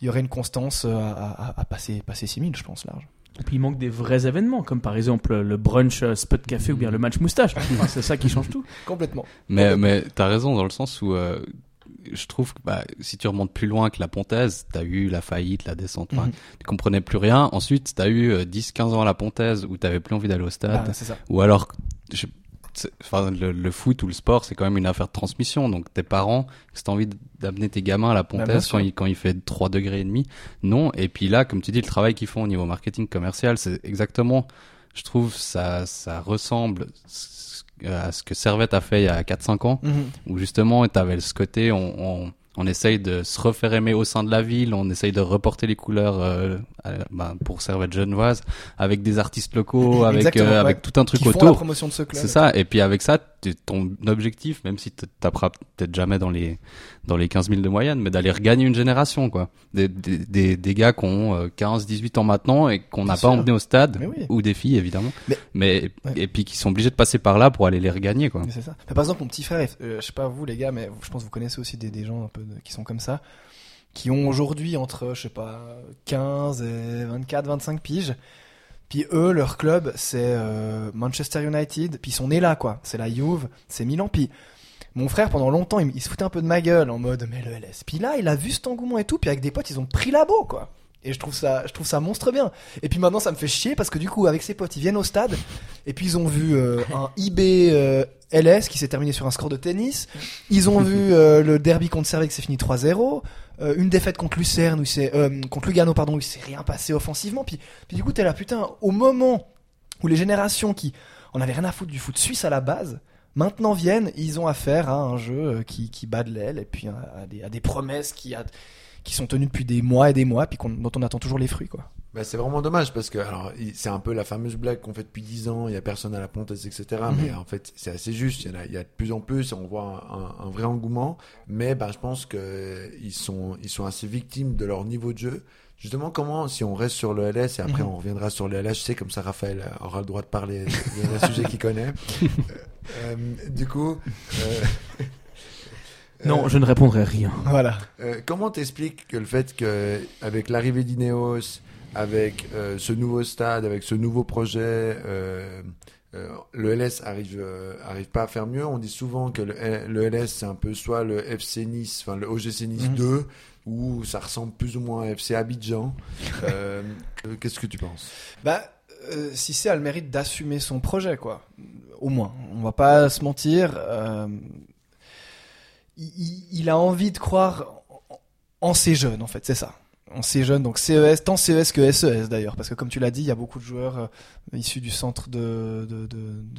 il y aurait une constance euh, à, à- à passer, passer 6000, je pense, large. Et puis il manque des vrais événements, comme par exemple le brunch euh, spot café ou bien le match moustache. Enfin, c'est ça qui change tout. Complètement. Mais, mais t'as raison dans le sens où euh, je trouve que bah, si tu remontes plus loin que la Pontaise, t'as eu la faillite, la descente, enfin, Mhm. tu comprenais plus rien. Ensuite, t'as eu euh, 10-15 ans à la Pontaise où t'avais plus envie d'aller au stade. Ah, ça. Ou alors, je- enfin, le, le foot ou le sport, c'est quand même une affaire de transmission. Donc, tes parents, si t'as envie d'amener tes gamins à la Bah, Pontaise quand il, quand il fait 3 degrés et demi, non. Et puis là, comme tu dis, le travail qu'ils font au niveau marketing commercial, c'est exactement, je trouve, ça, ça ressemble à ce que Servette a fait il y a 4-5 ans Mhm. où justement t'avais ce côté on, on, on essaye de se refaire aimer au sein de la ville, on essaye de reporter les couleurs euh, à- bah, pour Servette genevoise avec des artistes locaux, avec euh, ouais. avec tout un truc autour. C'est ça. Et puis avec ça, ton objectif, même si tu taperas peut-être jamais dans les dans les 15 000 de moyenne, mais d'aller regagner une génération, quoi. Des, des, des, des gars qui ont euh, 15, 18 ans maintenant et qu'on n'a pas emmené au stade, oui. ou des filles évidemment, Mais- mais, Ouais. et puis qui sont obligés de passer par là pour aller les regagner, quoi. C'est ça. Par exemple, mon petit frère, euh, je sais pas vous les gars, mais je pense que vous connaissez aussi des, des gens un peu de- qui sont comme ça. qui ont aujourd'hui entre, je sais pas, 15 et 24, 25 piges. Puis eux, leur club, c'est euh, Manchester United. Puis ils sont nés là, quoi. C'est la Juve, c'est Milan. Puis mon frère, pendant longtemps, il, se foutait un peu de ma gueule en mode, mais le LS. Puis là, il a vu cet engouement et tout. Puis avec des potes, ils ont pris l'abo, quoi. Et je trouve ça, je trouve ça monstre bien. Et puis maintenant, ça me fait chier parce que du coup, avec ses potes, ils viennent au stade et puis ils ont vu euh, un IB euh, LS qui s'est terminé sur un score de tennis. Ils ont vu euh, le derby contre Servette qui s'est fini 3-0. Euh, une défaite contre Lucerne où c'est contre Lugano pardon où il s'est rien passé offensivement. Puis, puis du coup, t'es là putain. Au moment où les générations qui en avaient rien à foutre du foot suisse à la base. Maintenant viennent, ils ont affaire à un jeu qui, qui bat de l'aile et puis à, à des, à des promesses qui, a, qui sont tenues depuis des mois et des mois, puis dont on attend toujours les fruits, quoi. Bah, c'est vraiment dommage parce que alors c'est un peu la fameuse blague qu'on fait depuis 10 ans, il y a personne à la pontaise, etc. Mais en fait c'est assez juste, il y, en a, il y a de plus en plus, on voit un, vrai engouement. Mais bah, je pense que ils sont ils sont assez victimes de leur niveau de jeu. Justement, comment si on reste sur le LS et après Mhm. on reviendra sur le LH, je sais comme ça Raphaël aura le droit de parler d'un sujet qu'il connaît. Euh, euh, du coup. euh, Non, euh, je ne répondrai rien. Voilà. euh, comment t'expliques que le fait que avec l'arrivée d'Ineos, avec euh, ce nouveau stade, avec ce nouveau projet, euh, euh, le LS arrive euh, arrive pas à faire mieux? On dit souvent que le, le LS c'est un peu soit le FC Nice, enfin le OGC Nice Mhm. 2, ou ça ressemble plus ou moins à FC Abidjan. Euh, Qu'est-ce que tu penses? Bah, euh, Cissé a le mérite d'assumer son projet, quoi. Au moins. On va pas se mentir. Il, a envie de croire en, ses jeunes, en fait, c'est ça. En ses jeunes, donc CES, tant CES que SES d'ailleurs, parce que comme tu l'as dit, il y a beaucoup de joueurs euh, issus du centre de,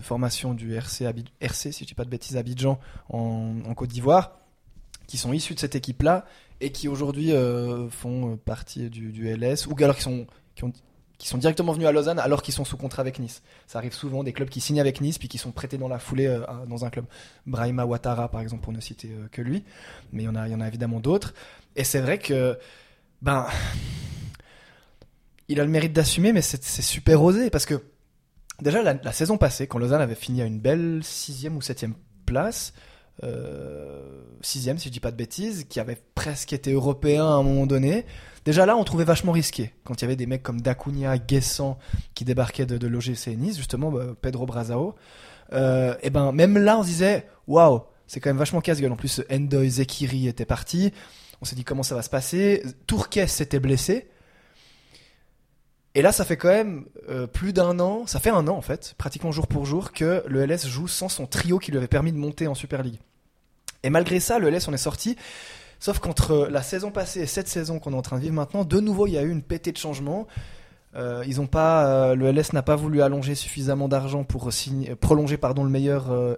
formation du RC, Abid- RC, si je dis pas de bêtises, Abidjan, en, en Côte d'Ivoire, qui sont issus de cette équipe-là et qui aujourd'hui euh, font euh, partie du, du LS, ou alors qui sont, qui ont qui sont directement venus à Lausanne alors qu'ils sont sous contrat avec Nice. Ça arrive souvent des clubs qui signent avec Nice puis qui sont prêtés dans la foulée euh, dans un club. Brahima Ouattara par exemple pour ne citer euh, que lui, mais il y en a évidemment d'autres et c'est vrai que ben il a le mérite d'assumer mais c'est super osé parce que déjà la, la saison passée quand Lausanne avait fini à une belle sixième ou septième place euh, sixième si je dis pas de bêtises, qui avait presque été européen à un moment donné. Déjà là, on trouvait vachement risqué quand il y avait des mecs comme Dacunia, Guessant qui débarquaient de, de l'OGC Nice, justement bah, Pedro Brazao. Euh, et ben même là, on se disait waouh, c'est quand même vachement casse-gueule. En plus, Endoy Zekiri était parti. On s'est dit comment ça va se passer? Tourquet s'était blessé. Et là, ça fait quand même euh, plus d'un an, ça fait un an en fait, pratiquement jour pour jour, que le LS joue sans son trio qui lui avait permis de monter en Super League. Et malgré ça, le LS on est sorti. Sauf qu'entre la saison passée et cette saison qu'on est en train de vivre maintenant, de nouveau il y a eu une pétée de changement. Euh, ils ont pas, euh, le LS n'a pas voulu allonger suffisamment d'argent pour signer, prolonger pardon le meilleur, euh,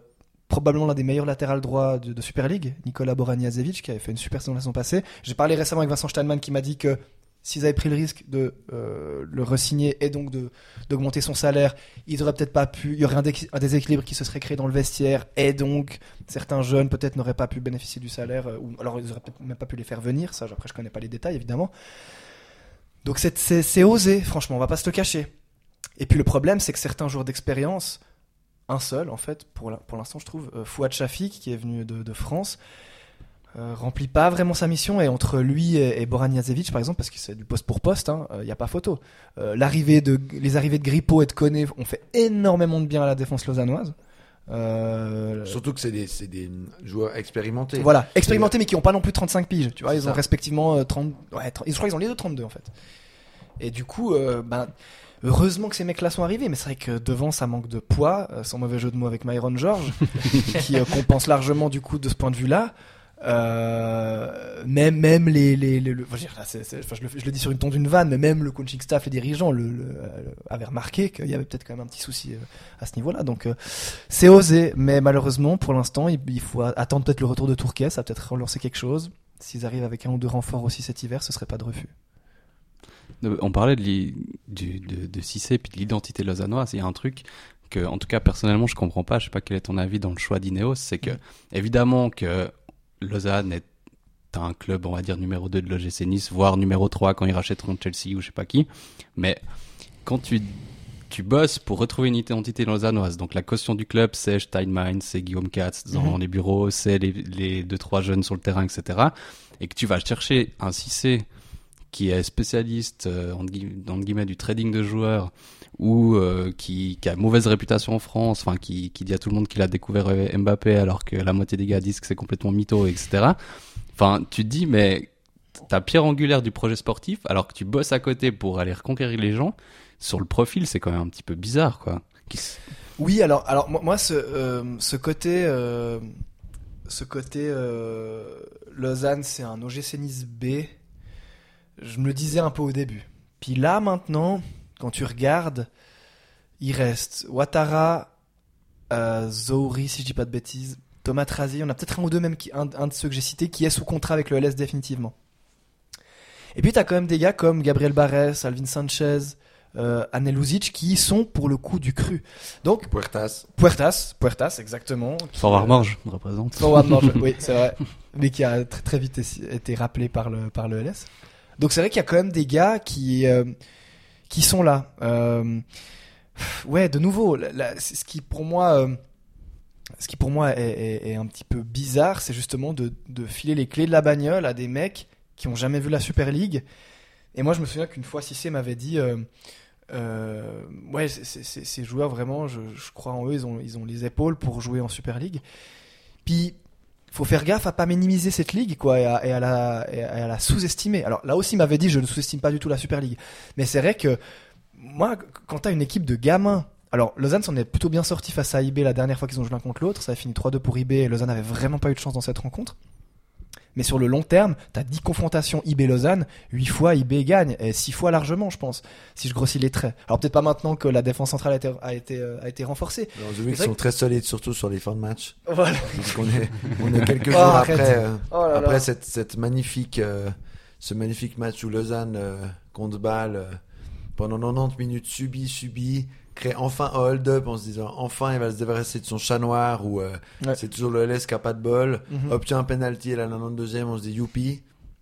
probablement l'un des meilleurs latérales droits de, de Super League, Nicolas Boraniazevic, qui avait fait une super saison la saison passée. J'ai parlé récemment avec Vincent Steinman qui m'a dit que s'ils avaient pris le risque de euh, le resigner et donc de d'augmenter son salaire, ils auraient peut-être pas pu. Il y aurait un, dé- un déséquilibre qui se serait créé dans le vestiaire et donc certains jeunes peut-être n'auraient pas pu bénéficier du salaire euh, ou alors ils auraient même pas pu les faire venir. Ça, après je connais pas les détails évidemment. Donc c'est osé, franchement, on va pas se le cacher. Et puis le problème, c'est que certains jours d'expérience, un seul en fait, pour l'instant je trouve, euh, Fouad Shafik qui est venu de France. Euh, remplit pas vraiment sa mission et entre lui et, et Boran par exemple parce que c'est du poste pour poste il n'y a pas photo Euh, l'arrivée de les arrivées de Grippo et de Koné ont fait énormément de bien à la défense lausannoise Euh, Surtout que c'est des, des joueurs expérimentés. voilà, expérimentés mais qui n'ont pas non plus 35 piges. Tu vois, ils ont respectivement euh, 30. Ouais, 30 je crois qu'ils ont les deux 32 en fait. Et du coup, euh, ben, heureusement que ces mecs-là sont arrivés, mais c'est vrai que devant ça manque de poids, euh, sans mauvais jeu de mots avec Myron George, qui euh, compense largement du coup de ce point de vue-là. Euh, même même les les, les- le- enfin, je, enfin, le, je le dis sur une ton d'une vanne mais même le coaching staff les dirigeants le, le- euh, avaient remarqué qu'il y avait peut-être quand même un petit souci euh, à ce niveau-là donc euh, c'est osé, mais malheureusement, pour l'instant, il, il faut attendre peut-être le retour de Tourquet, ça va peut-être relancer quelque chose. S'ils arrivent avec un ou deux renforts aussi cet hiver, ce serait pas de refus. On parlait de, du, de, de Cissé puis de l'identité lausannoise. Il y a un truc que, en tout cas, personnellement, je comprends pas. Je sais pas quel est ton avis dans le choix d'Ineos. C'est que, évidemment, que Lausanne est un club, on va dire, numéro 2 de l'OGC Nice, voire numéro 3 quand ils rachèteront Chelsea ou je sais pas qui. Mais quand tu, tu bosses pour retrouver une identité lausannoise. Donc la caution du club, c'est Steinmein, c'est Guillaume Katz dans Mhm. les bureaux, c'est les, les deux trois jeunes sur le terrain, etc. Et que tu vas chercher un Cissé qui est spécialiste euh, entre guillemets du trading de joueurs ou euh, qui, qui a mauvaise réputation en France, enfin qui, dit à tout le monde qu'il a découvert euh, Mbappé alors que la moitié des gars disent que c'est complètement mytho, etc. Enfin, tu te dis mais ta pierre angulaire du projet sportif alors que tu bosses à côté pour aller reconquérir les gens sur le profil, c'est quand même un petit peu bizarre, quoi. Oui, alors, alors moi, ce, euh, ce côté, ce côté Lausanne, c'est un OGC Nice B. Je me le disais un peu au début. Puis là, maintenant, quand tu regardes, il reste Ouattara, euh, Zouri, si je dis pas de bêtises, Thomas Trazi. On a peut-être un ou deux même, qui, un, un de ceux que j'ai cités, qui est sous contrat avec le LS définitivement. Et puis t'as quand même des gars comme Gabriel Barres, Alvin Sanchez, euh, Anel Luzic, qui sont pour le coup du cru. Donc Puertas. Puertas, Puertas, exactement. Forward Morge me représente. Forward March, oui, c'est vrai. Mais qui a très, très vite été- été rappelé par le, par le LS. Donc c'est vrai qu'il y a quand même des gars qui, euh, qui sont là. Euh, ouais, de nouveau, ce qui pour moi, euh, ce qui pour moi est, un petit peu bizarre, c'est justement de, filer les clés de la bagnole à des mecs qui ont jamais vu la Super League. Et moi, je me souviens qu'une fois, Cissé m'avait dit, ouais, ces joueurs vraiment, je, je crois en eux, ils ont, ils ont les épaules pour jouer en Super League. Puis, faut faire gaffe à pas minimiser cette ligue, quoi, et à, la, sous-estimer. Alors là aussi, m'avait dit, je ne sous-estime pas du tout la Super League. Mais c'est vrai que moi, quand t'as une équipe de gamins, alors Lausanne s'en est plutôt bien sorti face à IB la dernière fois qu'ils ont joué l'un contre l'autre. Ça a fini 3-2 pour IB et Lausanne avait vraiment pas eu de chance dans cette rencontre. Mais sur le long terme, t'as 10 confrontations IB-Lausanne, 8 fois IB gagne, et 6 fois largement, je pense, si je grossis les traits. Alors peut-être pas maintenant que la défense centrale a été, a été, euh, a été renforcée. Alors, vrai sont très solides, surtout sur les fins de match. Voilà. Parce qu'on est, on est quelques Oh, jours arrête. après, euh, Oh là après là. cette, cette magnifique, euh, ce magnifique match où Lausanne euh, Bâle euh, pendant 90 minutes subit, subit, crée enfin un hold-up en se disant enfin il va se débarrasser de son chat noir ou euh, Ouais. c'est toujours le LS qui a pas de bol, Mhm. obtient un penalty à la 92e, on se dit youpi.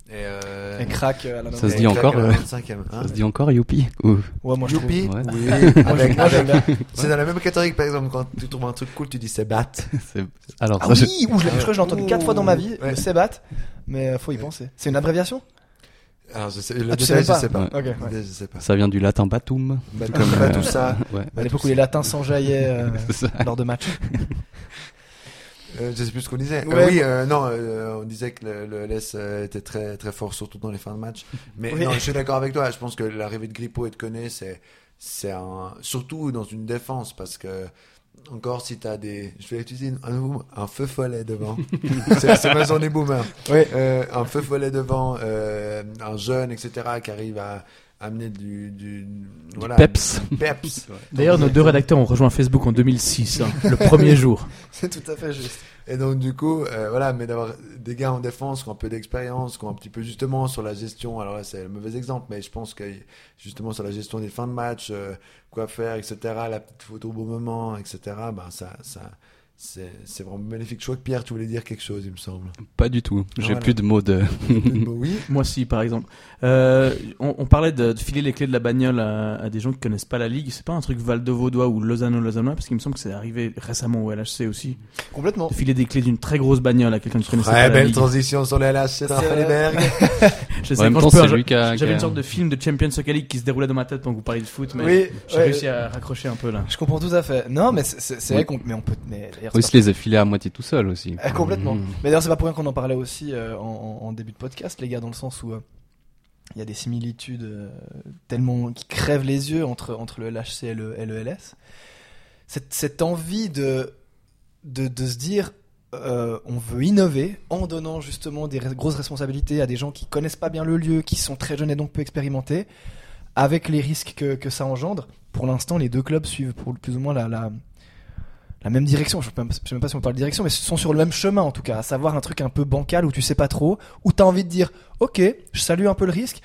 Et, euh, Et craque à la Ça se dit encore, euh, 25e, hein. Ça se dit encore Youpi Ou- Ouais, moi je trouve. Youpi Ouais. Oui, avec, avec- c'est dans la même catégorie que par exemple quand tu trouves un truc cool tu dis c'est bat. c'est- Alors, Ah ça, je- oui, ou je l'ai je crois que j'ai entendu quatre fois dans ma vie, Ouais. le Sebat, mais euh, faut y penser. C'est une abréviation? Alors je sais, le Ah, sais je pas sais pas. Ouais. Ouais. Je sais pas. ça vient du latin batum. Comme, bah, euh, tout ça. Ouais, À l'époque où les latins s'enjaillaient euh, lors de matchs. Euh, je sais plus ce qu'on disait. Euh, oui, euh, non, euh, on disait que le, le LS était très très fort, surtout dans les fins de match. Mais Oui. non, je suis d'accord avec toi. Je pense que l'arrivée de Grippo et de Koné, c'est c'est un surtout dans une défense parce que encore si t'as des, je vais utiliser un, un feu follet devant. c'est c'est ma journée boomer. Oui. Euh, un feu follet devant, euh, un jeune, etc. qui arrive à amener du, du, voilà, peps. peps. D'ailleurs, nos deux rédacteurs ont rejoint Facebook en 2006, hein, le premier jour. C'est tout à fait juste. Et donc du coup, euh, voilà, mais d'avoir des gars en défense qui ont un peu d'expérience, qui ont un petit peu justement sur la gestion. Alors là, c'est le mauvais exemple, mais je pense que justement sur la gestion des fins de match, euh, quoi faire, etc. La petite photo au bon moment, etc. Ben ça, ça, c'est vraiment magnifique. Je crois que Pierre, tu voulais dire quelque chose, il me semble. Pas du tout. J'ai Voilà. plus de mots de. oui. Moi aussi, par exemple. Euh, on, on parlait de, de filer les clés de la bagnole à, à des gens qui connaissent pas la ligue. C'est pas un truc Val-de-Vaudois ou Lausanne-Lausannois, parce qu'il me semble que c'est arrivé récemment au LHC aussi. Complètement. De filer des clés d'une très grosse bagnole à quelqu'un qui connaissait pas Très la belle ligue. transition sur les LHC Je sais, quand J'avais une sorte de film de Champions Soccer League qui se déroulait dans ma tête pendant que vous parliez de foot, mais Oui, j'ai ouais. réussi à raccrocher un peu là. Je comprends tout à fait. Non, mais c'est- Oui. vrai qu'on, mais on peut, mais Oui, se les a filés à moitié tout seul aussi. Eh, complètement. Mhm. Mais d'ailleurs, c'est pas pour rien qu'on en parlait aussi euh, en, début de podcast, les gars, dans le sens où euh, il y a des similitudes euh, tellement qui crèvent les yeux entre entre le LHC et le, et le LS. Cette, cette envie de de, de se dire euh, on veut innover en donnant justement des grosses responsabilités à des gens qui connaissent pas bien le lieu, qui sont très jeunes et donc peu expérimentés, avec les risques que, que ça engendre. Pour l'instant, les deux clubs suivent pour plus ou moins la, la, la même direction. Je je sais même pas si on parle de direction, mais sont sur le même chemin en tout cas, à savoir un truc un peu bancal où tu sais pas trop, où tu as envie de dire ok, je salue un peu le risque.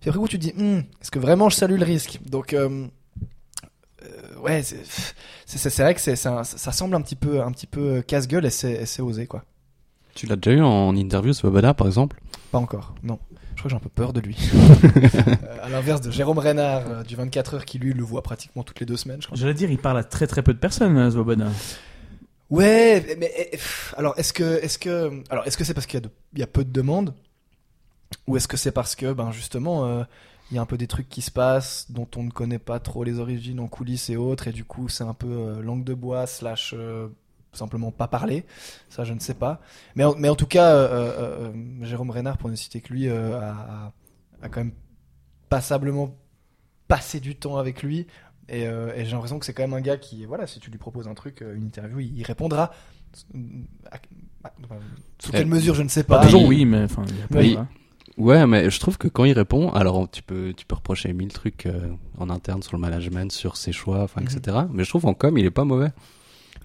Puis après où tu dis Hmm, est-ce que vraiment je salue le risque? Donc euh, ouais, c'est vrai que c'est ça semble un petit peu un petit peu casse-gueule et c'est osé quoi. Tu l'as déjà eu en interview, ce par exemple? Pas encore, non. Je crois que j'ai un peu peur de lui. Euh, à l'inverse de Jérôme Renard euh, du 24 heures qui lui le voit pratiquement toutes les deux semaines, je crois. J'allais dire, il parle à très très peu de personnes, euh, Svoboda. Ouais, mais eh, alors est-ce que est-ce que alors est-ce que c'est parce qu'il y a peu de demandes? Ou est-ce que c'est parce que ben justement euh, il y a un peu des trucs qui se passent dont on ne connaît pas trop les origines en coulisses et autres et du coup c'est un peu euh, langue de bois slash euh, simplement pas parler. Ça je ne sais pas. Mais en, mais en tout cas euh, Jérôme Renard pour ne citer que lui a, quand même passablement passé du temps avec lui. Et, et j'ai l'impression que c'est quand même un gars qui, voilà, si tu lui proposes un truc, une interview, il, il répondra. À- sous Eh, quelle mesure, je ne sais Pas. toujours, il- oui, mais enfin, il Ouais, mais je trouve que quand il répond, alors tu peux, tu peux reprocher mille trucs euh, en interne sur le management, sur ses choix, enfin, Mhm. etc. Mais je trouve en com, il est pas mauvais.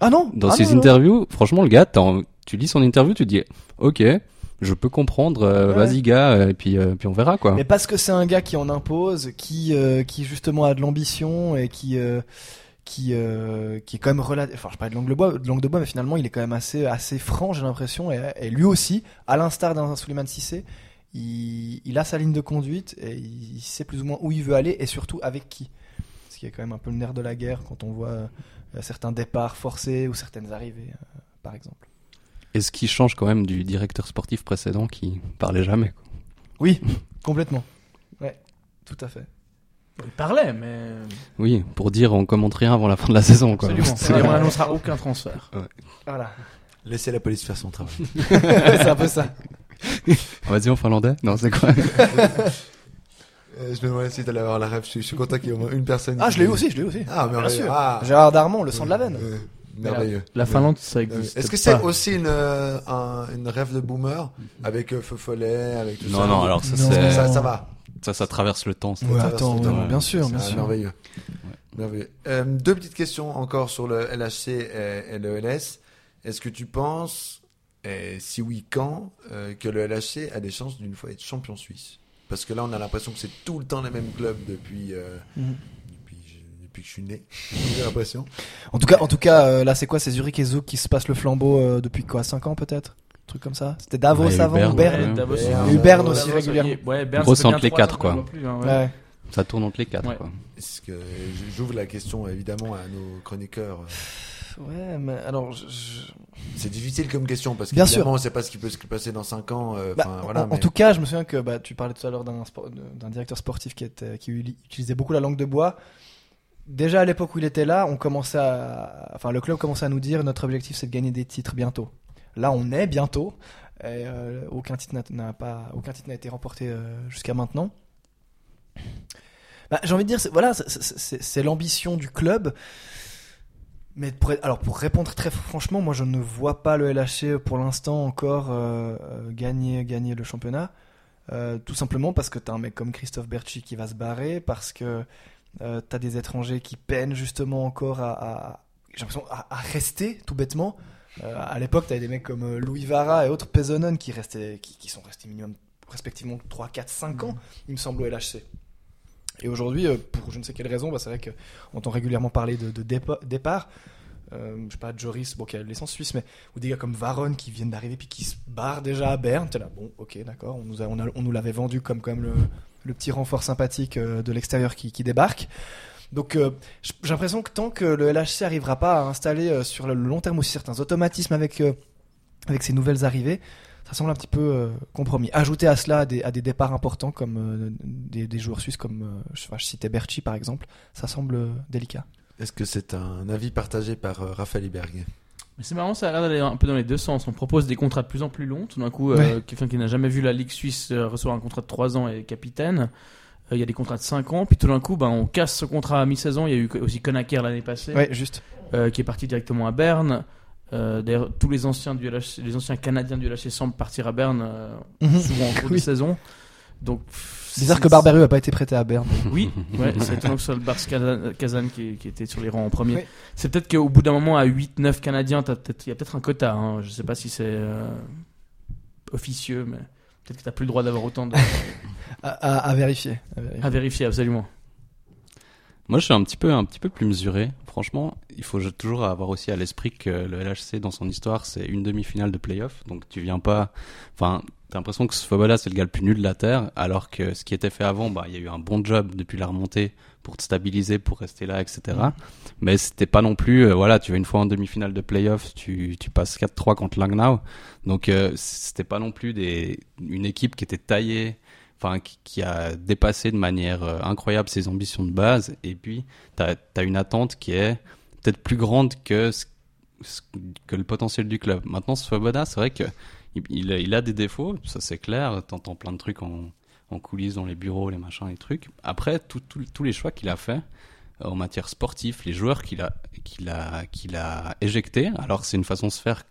Ah non? Dans ah ses non, non. interviews, franchement, le gars, tu lis son interview, tu dis, ok, je peux comprendre, euh, Ouais. vas-y gars, euh, et puis, euh, puis on verra quoi. Mais parce que c'est un gars qui en impose, qui, euh, qui justement a de l'ambition et qui, qui, qui est quand même relatif. Enfin, je parlais de langue de bois, de langue de bois, mais finalement, il est quand même assez, assez franc, j'ai l'impression. Et, et lui aussi, à l'instar d'un Suleiman Sissé, il, il a sa ligne de conduite et il sait plus ou moins où il veut aller et surtout avec qui. Ce qui est quand même un peu le nerf de la guerre quand on voit euh, certains départs forcés ou certaines arrivées, euh, par exemple. Et ce qui change quand même du directeur sportif précédent qui parlait jamais. Quoi. Oui, complètement. Ouais, tout à fait. Il parlait, mais. Oui, pour dire on commente rien avant la fin de la saison. Quoi. Absolument. On n'annoncera aucun transfert. Voilà, Laissez la police faire son travail. c'est un peu ça. Vas-y en finlandais Non, c'est quoi Euh, je me demandais si t'allais avoir la rêve. Je suis, je suis content qu'il y ait au moins une personne. Ah, qui je l'ai eu aussi, je l'ai eu aussi. Ah, merveilleux. sûr. Ah. Gérard Darmon, le sang de la veine. Euh, merveilleux. La Finlande, ça Euh, existe. Est-ce que c'est pas. aussi une, euh, un- une rêve de boomer avec euh, Feu Follet, avec tout ça? Non, non, alors ça, Non. c'est- ça, ça va. ça, ça traverse le temps. ça. Ouais, Ça attends, c'est- ouais, ouais. bien sûr, bien Ah, sûr. merveilleux. Merveilleux. Euh, deux petites questions encore sur le LHC et, et le LS. Est-ce que tu penses, et si oui, quand, euh, que le LHC a des chances d'une fois être champion suisse Parce que là, on a l'impression que c'est tout le temps les mêmes clubs depuis, euh, Mhm. depuis, depuis que je suis né. J'ai l'impression. En tout cas, en tout cas, euh, là, c'est quoi? C'est Zurich et Zouk qui se passent le flambeau euh, depuis quoi? 5 ans peut-être? Un truc comme ça? C'était Davos Ouais, avant Berne, ou Berne ouais. Davos, Berne aussi oui. régulièrement. Ouais, Berne, Grosse entre les quatre, quoi. plus, hein, ouais. Ouais. Ça tourne entre les quatre. Ouais. Quoi. J'ouvre la question évidemment à nos chroniqueurs Ouais, mais alors, je- C'est difficile comme question parce Bien qu'évidemment, on ne sait pas ce qui peut se passer dans 5 ans. euh, Bah, en, tout cas, je me souviens que bah, tu parlais tout à l'heure d'un directeur sportif qui, était, qui uli- utilisait beaucoup la langue de bois. Déjà à l'époque où il était là, on commençait à, enfin, le club commençait à nous dire notre objectif c'est de gagner des titres bientôt. Là, on est bientôt. Et, euh, aucun titre n'a- pas, aucun titre n'a été remporté euh, jusqu'à maintenant. Bah, J'ai envie de dire, voilà, c'est l'ambition du club. Mais pour, alors pour répondre très franchement, moi je ne vois pas le LHC pour l'instant encore euh, euh, gagner, gagner le championnat. Euh, tout simplement parce que tu as un mec comme Christophe Berchi qui va se barrer, parce que euh, tu as des étrangers qui peinent justement encore à, à- j'ai l'impression, à, à rester tout bêtement. Euh, à l'époque, tu avais des mecs comme euh, Louis Vara et autres Pesonen qui, restaient, qui, qui sont restés minimum respectivement 3, 4, 5 ans, il me semble, au LHC. Et aujourd'hui, euh, pour je ne sais quelle raison, bah, c'est vrai qu'on entend régulièrement parler de, de dépa- départ. Euh, je sais pas, Joris, bon, qui a l'essence suisse, mais ou des gars comme Varon qui viennent d'arriver puis qui se barrent déjà à Berne. T'es là, bon, ok, d'accord, on nous, on, nous l'avait vendu comme, comme le, le petit renfort sympathique euh, de l'extérieur qui, débarque. Donc euh, j'ai l'impression que tant que le LHC arrivera pas à installer sur le long terme aussi certains automatismes avec, avec ces nouvelles arrivées, ça semble un petit peu euh, compromis. Ajouter à cela à des, à des départs importants comme euh, des, des joueurs suisses comme euh, je, pas, je citais Berchi par exemple, ça semble délicat. Est-ce que c'est un avis partagé par euh, Raphaël Iberg? C'est marrant, ça a l'air d'aller un peu dans les deux sens. On propose des contrats de plus en plus longs. Tout d'un coup, euh, Ouais. quelqu'un qui n'a jamais vu la Ligue suisse reçoit un contrat de 3 ans et est capitaine. Euh, Il y a des contrats de 5 ans. Puis tout d'un coup, ben, on casse ce contrat à mi-saison. Il y a eu aussi Konaker l'année passée, Ouais, juste. euh, qui est parti directement à Berne. Euh, D'ailleurs, tous les anciens, du LHC, les anciens Canadiens du LHC semblent partir à Berne, euh, souvent en cours de Oui. saison. Donc, Bizarre que Barberu a pas été prêté à Berne. oui, ouais, c'est étonnant que ce soit le Bars Kazan, qui, qui était sur les rangs en premier. Oui. C'est peut-être qu'au bout d'un moment, à 8-9 Canadiens, il y a peut-être un quota. Hein. Je sais pas si c'est euh, officieux, mais peut-être que t'as plus le droit d'avoir autant de... À, à- à vérifier. à vérifier. à vérifier, absolument. Moi, je suis un petit peu, un petit peu plus mesuré. Franchement, il faut toujours avoir aussi à l'esprit que le LHC, dans son histoire, c'est une demi-finale de playoff. Donc, tu viens pas, enfin, T'as l'impression que Svoboda c'est le gars le plus nul de la terre, alors que ce qui était fait avant, bah il y a eu un bon job depuis la remontée pour te stabiliser, pour rester là, etc. Mais c'était pas non plus, euh, voilà, tu vas une fois en demi-finale de playoff, tu, tu passes 4-3 contre Langnau, donc euh, c'était pas non plus des, une équipe qui était taillée, enfin qui, a dépassé de manière euh, incroyable ses ambitions de base, et puis t'as as une attente qui est peut-être plus grande que ce- ce- le potentiel du club. Maintenant, Svoboda, c'est vrai que il, il a, des défauts, ça c'est clair. T'entends plein de trucs en, coulisses dans les bureaux, les machins, les trucs. Après, tous les choix qu'il a fait euh, en matière sportive, les joueurs qu'il a, qu'il a, qu'il a éjectés. Alors c'est une façon de se faire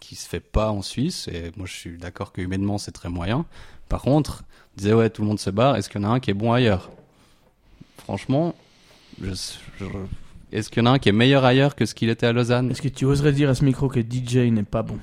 qui se fait pas en Suisse. Et moi, je suis d'accord que humainement c'est très moyen. Par contre, il disait ouais, tout le monde se barre. Est-ce qu'il y en a un qui est bon ailleurs? Franchement, je- est-ce qu'il y en a un qui est meilleur ailleurs que ce qu'il était à Lausanne? Est-ce que tu oserais dire à ce micro que DJ n'est pas bon?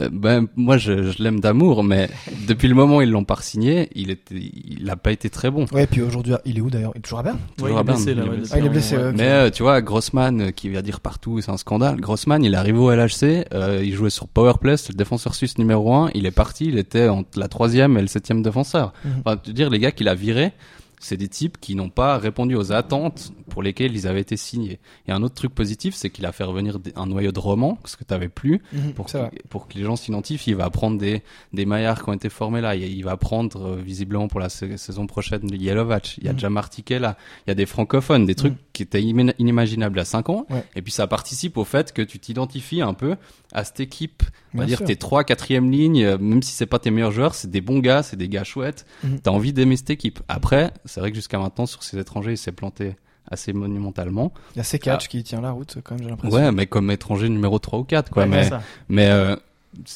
Euh, ben, moi, je, je l'aime d'amour, mais depuis le moment où ils l'ont pas signé, il était, il a pas été très bon. Ouais, puis aujourd'hui, il est où d'ailleurs? Il est toujours à Berne? Toujours Ouais, il à est blessé, Berne, là, il est blessé. Ah, il est blessé, ouais. ouais. Mais euh, tu vois, Grossman euh, qui va dire partout, c'est un scandale. Grossman, il est arrivé au LHC, euh, il jouait sur Powerplay, c'est le défenseur suisse numéro un. Il est parti, il était entre la troisième et le septième défenseur. Mhm. Enfin, te dire, les gars qu'il a virés, c'est des types qui n'ont pas répondu aux attentes pour lesquelles ils avaient été signés. Et un autre truc positif, c'est qu'il a fait revenir un noyau de romans, ce que tu avais plus, Mhm, pour, que, pour que les gens s'identifient. Il va prendre des, des maillards qui ont été formés là. Il, il va prendre, euh, visiblement, pour la sa- saison prochaine, le Yellovatch. Il y a Mhm. déjà Martiquet là. Il y a des francophones, des trucs Mhm. Qui étaient imé- inimaginables à 5 ans. Ouais. Et puis ça participe au fait que tu t'identifies un peu à cette équipe. On va dire sûr. tes 3 quatrième lignes, euh, même si c'est pas tes meilleurs joueurs, c'est des bons gars, c'est des gars chouettes. Mhm. T'as envie d'aimer cette équipe. Après, c'est vrai que jusqu'à maintenant, sur ces étrangers, il s'est planté assez monumentalement. Il y a Sekatch qui tient la route, quand même, j'ai l'impression. Ouais, mais comme étranger numéro 3 ou 4, quoi. Ouais, mais mais euh,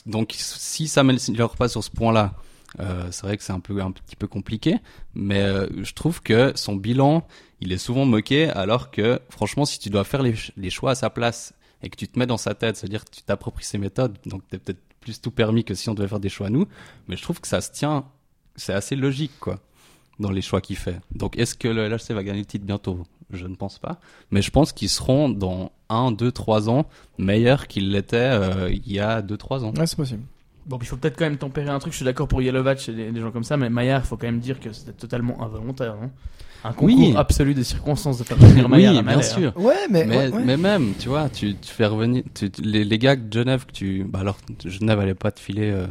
donc si ça m'améliore pas sur ce point-là, euh, c'est vrai que c'est un peu un petit peu compliqué. Mais euh, je trouve que son bilan, il est souvent moqué, alors que franchement, si tu dois faire les, ch- les choix à sa place et que tu te mets dans sa tête, c'est-à-dire que tu t'appropries ses méthodes, donc t'es peut-être plus tout permis que si on devait faire des choix à nous. Mais je trouve que ça se tient, c'est assez logique, quoi, dans les choix qu'il fait. Donc est-ce que le LHC va gagner le titre bientôt? Je ne pense pas. Mais je pense qu'ils seront dans 1, 2, 3 ans meilleurs qu'ils l'étaient euh, il y a 2-3 ans. Ouais, c'est possible. Bon, il faut peut-être quand même tempérer un truc. Je suis d'accord pour Yelovac et des, gens comme ça, mais Maillard, il faut quand même dire que c'était totalement involontaire. hein. Un concours Oui. absolu des circonstances de faire revenir Maillard oui, à bien sûr. Ouais, mais. Mais, ouais, ouais. mais même, tu vois, tu, tu fais revenir tu- les, les gars de Genève que tu. Bah alors, Genève allait pas te filer, euh,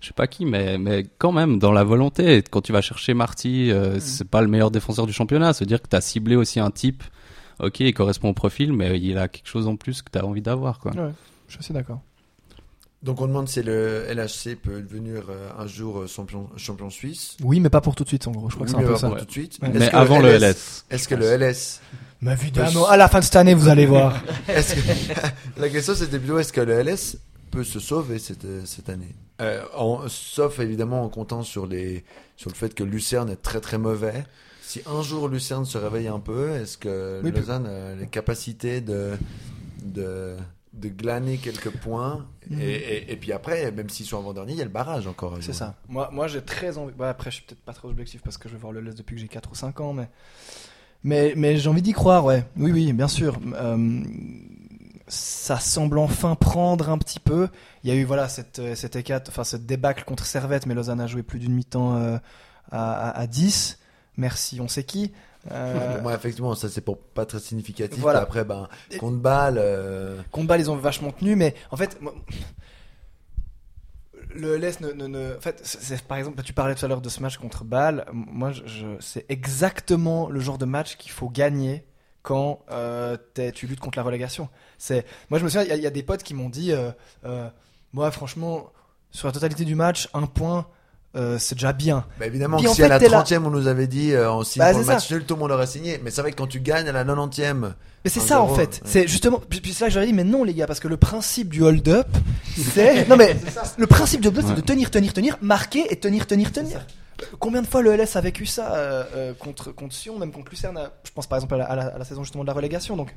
je sais pas qui, mais, mais quand même, dans la volonté, quand tu vas chercher Marty, euh, c'est pas le meilleur défenseur du championnat. C'est-à-dire que tu as ciblé aussi un type, ok, il correspond au profil, mais il a quelque chose en plus que tu as envie d'avoir, quoi. Ouais, je suis assez d'accord. Donc on demande si le LHC peut devenir euh, un jour euh, champion, champion suisse. Oui, mais pas pour tout de suite, en gros. Je crois que c'est un mais peu pas ça. tout de suite. Ouais. Mais avant le LS. Est-ce que le LS Mais évidemment, à la fin de cette année, vous allez voir. Est-ce que- La question c'était plutôt est-ce que le LS peut se sauver cette, euh, cette année? Euh, en- Sauf évidemment en comptant sur, les, sur le fait que Lucerne est très très mauvais. Si un jour Lucerne se réveille un peu, est-ce que Oui, puis- Lausanne a les capacités de, de, de glaner quelques points Mhm. et, et- et puis après, même s'ils sont avant-dernier, il y a le barrage encore. C'est ça. Moi, moi j'ai très envie. Bah, après, je suis peut-être pas très objectif parce que je vais voir le LS depuis que j'ai 4 ou 5 ans, mais. Mais, mais j'ai envie d'y croire, ouais. Oui, oui, bien sûr. Euh, ça semble enfin prendre un petit peu. Il y a eu, voilà, cette, euh, cette hécate, enfin, cette débâcle contre Servette, mais Lausanne a joué plus d'une mi-temps euh, à, à, à 10. Merci, on sait qui. Euh, Pour moi, effectivement, ça c'est pour pas très significatif. Voilà. Après, ben, contre balle. euh, balle, ils ont vachement tenu, mais en fait, moi- le LS ne, ne, ne- en fait, c'est- par exemple, tu parlais tout à l'heure de ce match contre Bâle. Moi, je, je- c'est exactement le genre de match qu'il faut gagner quand euh, t'es- tu luttes contre la relégation. C'est, moi, je me souviens, il y a- il y, a des potes qui m'ont dit, euh, euh, moi, franchement, sur la totalité du match, un point, euh, c'est déjà bien. Bah évidemment Puis que en si à la t'es là- 30e on nous avait dit euh, on signe Bah, pour le match nul, tout le monde aurait signé. Mais c'est vrai que quand tu gagnes à la 90e, Mais c'est ça en fait. ouais. C'est justement. Puis, c'est là que j'aurais dit, mais non les gars, parce que le principe du hold-up, c'est. non mais le principe du hold-up, c'est de tenir, tenir, tenir, marquer et tenir, tenir, tenir. Combien de fois le LS a vécu ça euh, euh, contre, contre Sion, même contre Lucerne Je pense par exemple à la, à la- à la saison justement de la relégation. Donc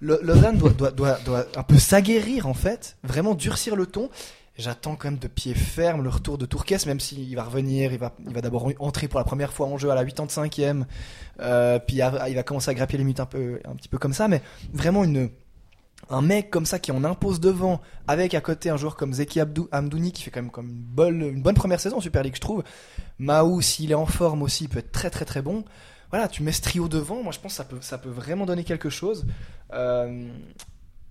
le, Lausanne doit, doit, doit, doit un peu s'aguerrir en fait, vraiment durcir le ton. J'attends quand même de pied ferme le retour de Tourquès, même s'il va revenir, il va, il va d'abord entrer pour la première fois en jeu à la 85e, euh, puis il va- commencer à grappiller les minutes un peu, un petit peu comme ça, mais vraiment une, un mec comme ça qui en impose devant, avec à côté un joueur comme Zeki Abdou, Amdouni qui fait quand même comme une bonne, première saison en Super League, je trouve. Maou, s'il est en forme aussi, peut être très très très bon. Voilà, tu mets ce trio devant, moi je pense que ça peut, ça peut vraiment donner quelque chose. Euh,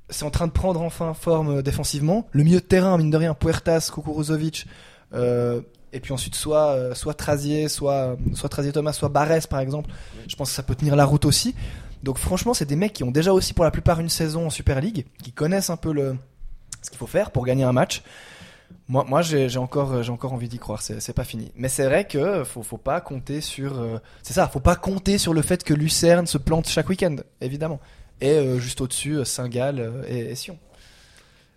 c'est en train de prendre enfin forme euh, défensivement. Le milieu de terrain, mine de rien, Puertas, Kukuruzovic, euh, et puis ensuite soit euh, soit Trazier, soit soit Trazier Thomas, soit Barès par exemple. Je pense que ça peut tenir la route aussi. Donc franchement, c'est des mecs qui ont déjà aussi pour la plupart une saison en Super League, qui connaissent un peu le ce qu'il faut faire pour gagner un match. Moi, moi j'ai encore, j'ai encore envie d'y croire. C'est c'est pas fini. Mais c'est vrai que faut, faut pas compter sur. euh, c'est ça. Faut pas compter sur le fait que Lucerne se plante chaque week-end, évidemment. Et euh, juste au-dessus, euh, Saint-Gall euh, et, et Sion.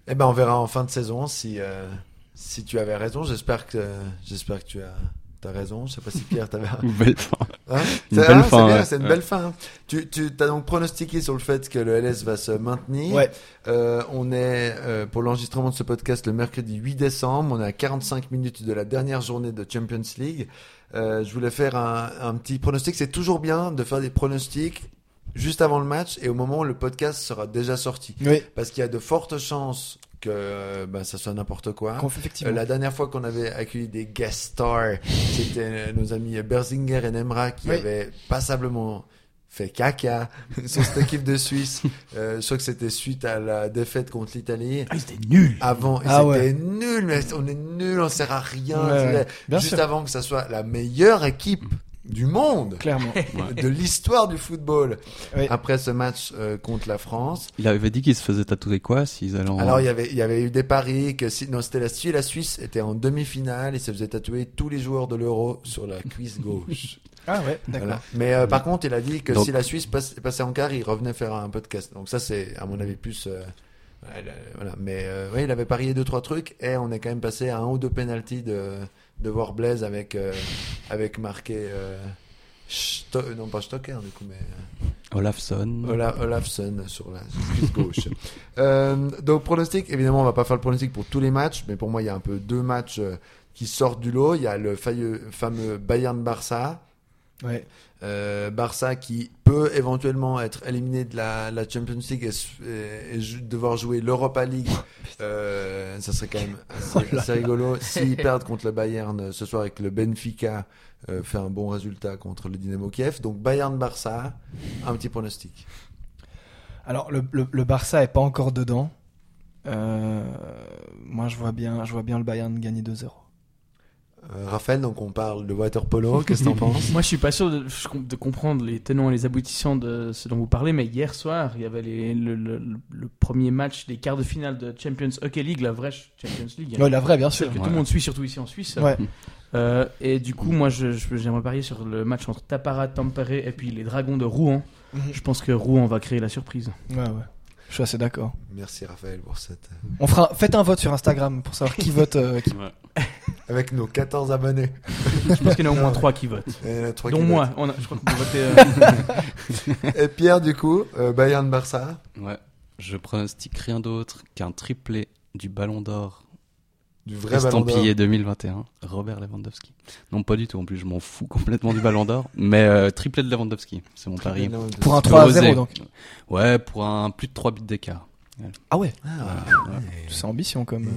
Eh ben, on verra en fin de saison si, euh, si tu avais raison. J'espère que, j'espère que tu as, t'as raison. Je sais pas si Pierre t'avait Une belle fin. Hein Une belle ah, fin, c'est bien, ouais. c'est une Ouais. belle fin. Tu, tu as donc pronostiqué sur le fait que le LS va se maintenir. Ouais. Euh, on est euh, pour l'enregistrement de ce podcast le mercredi 8 décembre. On est à 45 minutes de la dernière journée de Champions League. Euh, je voulais faire un, un petit pronostic. C'est toujours bien de faire des pronostics juste avant le match et au moment où le podcast sera déjà sorti, Oui. parce qu'il y a de fortes chances que euh, bah, ça soit n'importe quoi. Euh, la dernière fois qu'on avait accueilli des guest stars, c'était euh, nos amis Berzinger et Nemra qui Oui. avaient passablement fait caca sur cette équipe de Suisse. Euh, je crois que c'était suite à la défaite contre l'Italie. Ah, c'était nul. Avant, Ah c'était ouais. nul, mais on est nul, on sert à rien. Ouais, ouais. Juste sûr. avant que ça soit la meilleure équipe du monde, Clairement. de l'histoire du football. Oui. Après ce match euh, contre la France, Il avait dit qu'il se faisait tatouer quoi s'ils allaient en... alors il y avait il y avait eu des paris que si non c'était la Suisse la Suisse était en demi-finale et se faisait tatouer tous les joueurs de l'Euro sur la cuisse gauche. Ah ouais, d'accord. Voilà. Mais euh, par contre il a dit que Donc- si la Suisse passe- passait en quart il revenait faire un podcast. Donc ça c'est à mon avis plus euh, voilà. Mais euh, ouais, il avait parié deux trois trucs et on est quand même passé à un ou deux penalties de de voir Blaise avec euh, avec marqué euh, non pas Stocker du coup mais euh, Olafsson. Ola- Olafsson sur la gauche. Euh, donc pronostic, évidemment, on va pas faire le pronostic pour tous les matchs, mais pour moi, il y a un peu deux matchs qui sortent du lot. Il y a le fameux Bayern-Barça. Ouais. Euh, Barça qui peut éventuellement être éliminé de la, la Champions League et, devoir jouer l'Europa League. Euh, ça serait quand même assez, assez rigolo. S'ils perdent contre le Bayern euh, ce soir et que le Benfica euh, fait un bon résultat contre le Dynamo Kiev. Donc Bayern-Barça, un petit pronostic. Alors le, le, le Barça est pas encore dedans. Moi je vois bien, je vois bien le Bayern gagner 2-0. Euh, Raphaël, donc on parle de water polo, qu'est-ce que t'en penses? Moi, je suis pas sûr de, de comprendre les tenants et les aboutissants de ce dont vous parlez, mais hier soir, il y avait les- le, le- le premier match des quarts de finale de Champions Hockey League, la vraie Champions League. hein. Ouais, la vraie bien sûr. Celle que tout le monde suit, surtout ici en Suisse. Ouais. Euh, et du coup, moi, je- je- j'aimerais parier sur le match entre Tapara, Tampere et puis les Dragons de Rouen. Mhm. Je pense que Rouen va créer la surprise. Ouais, ouais. Je suis assez d'accord. Merci Raphaël pour cette... On fera, faites un vote sur Instagram pour savoir qui vote. euh, qui- Ouais. Avec nos 14 abonnés. Je pense qu'il y en a au moins trois qui votent. Et il y en a trois Dont qui moi. On a- je crois qu'on peut voter. euh, votent. Et Pierre, du coup, euh, Bayern-Barça. Ouais. Je pronostique rien d'autre qu'un triplé du Ballon d'Or Du vrai ballon d'or. estampillé 2021, Robert Lewandowski. Non, pas du tout. En plus, je m'en fous complètement du Ballon d'Or. Mais euh, triplé de Lewandowski, c'est mon pari. Pour un Je 3 à peux 0 oser. donc. Ouais, pour un plus de 3 buts d'écart. Ah ouais. Ah, C'est ambition comme.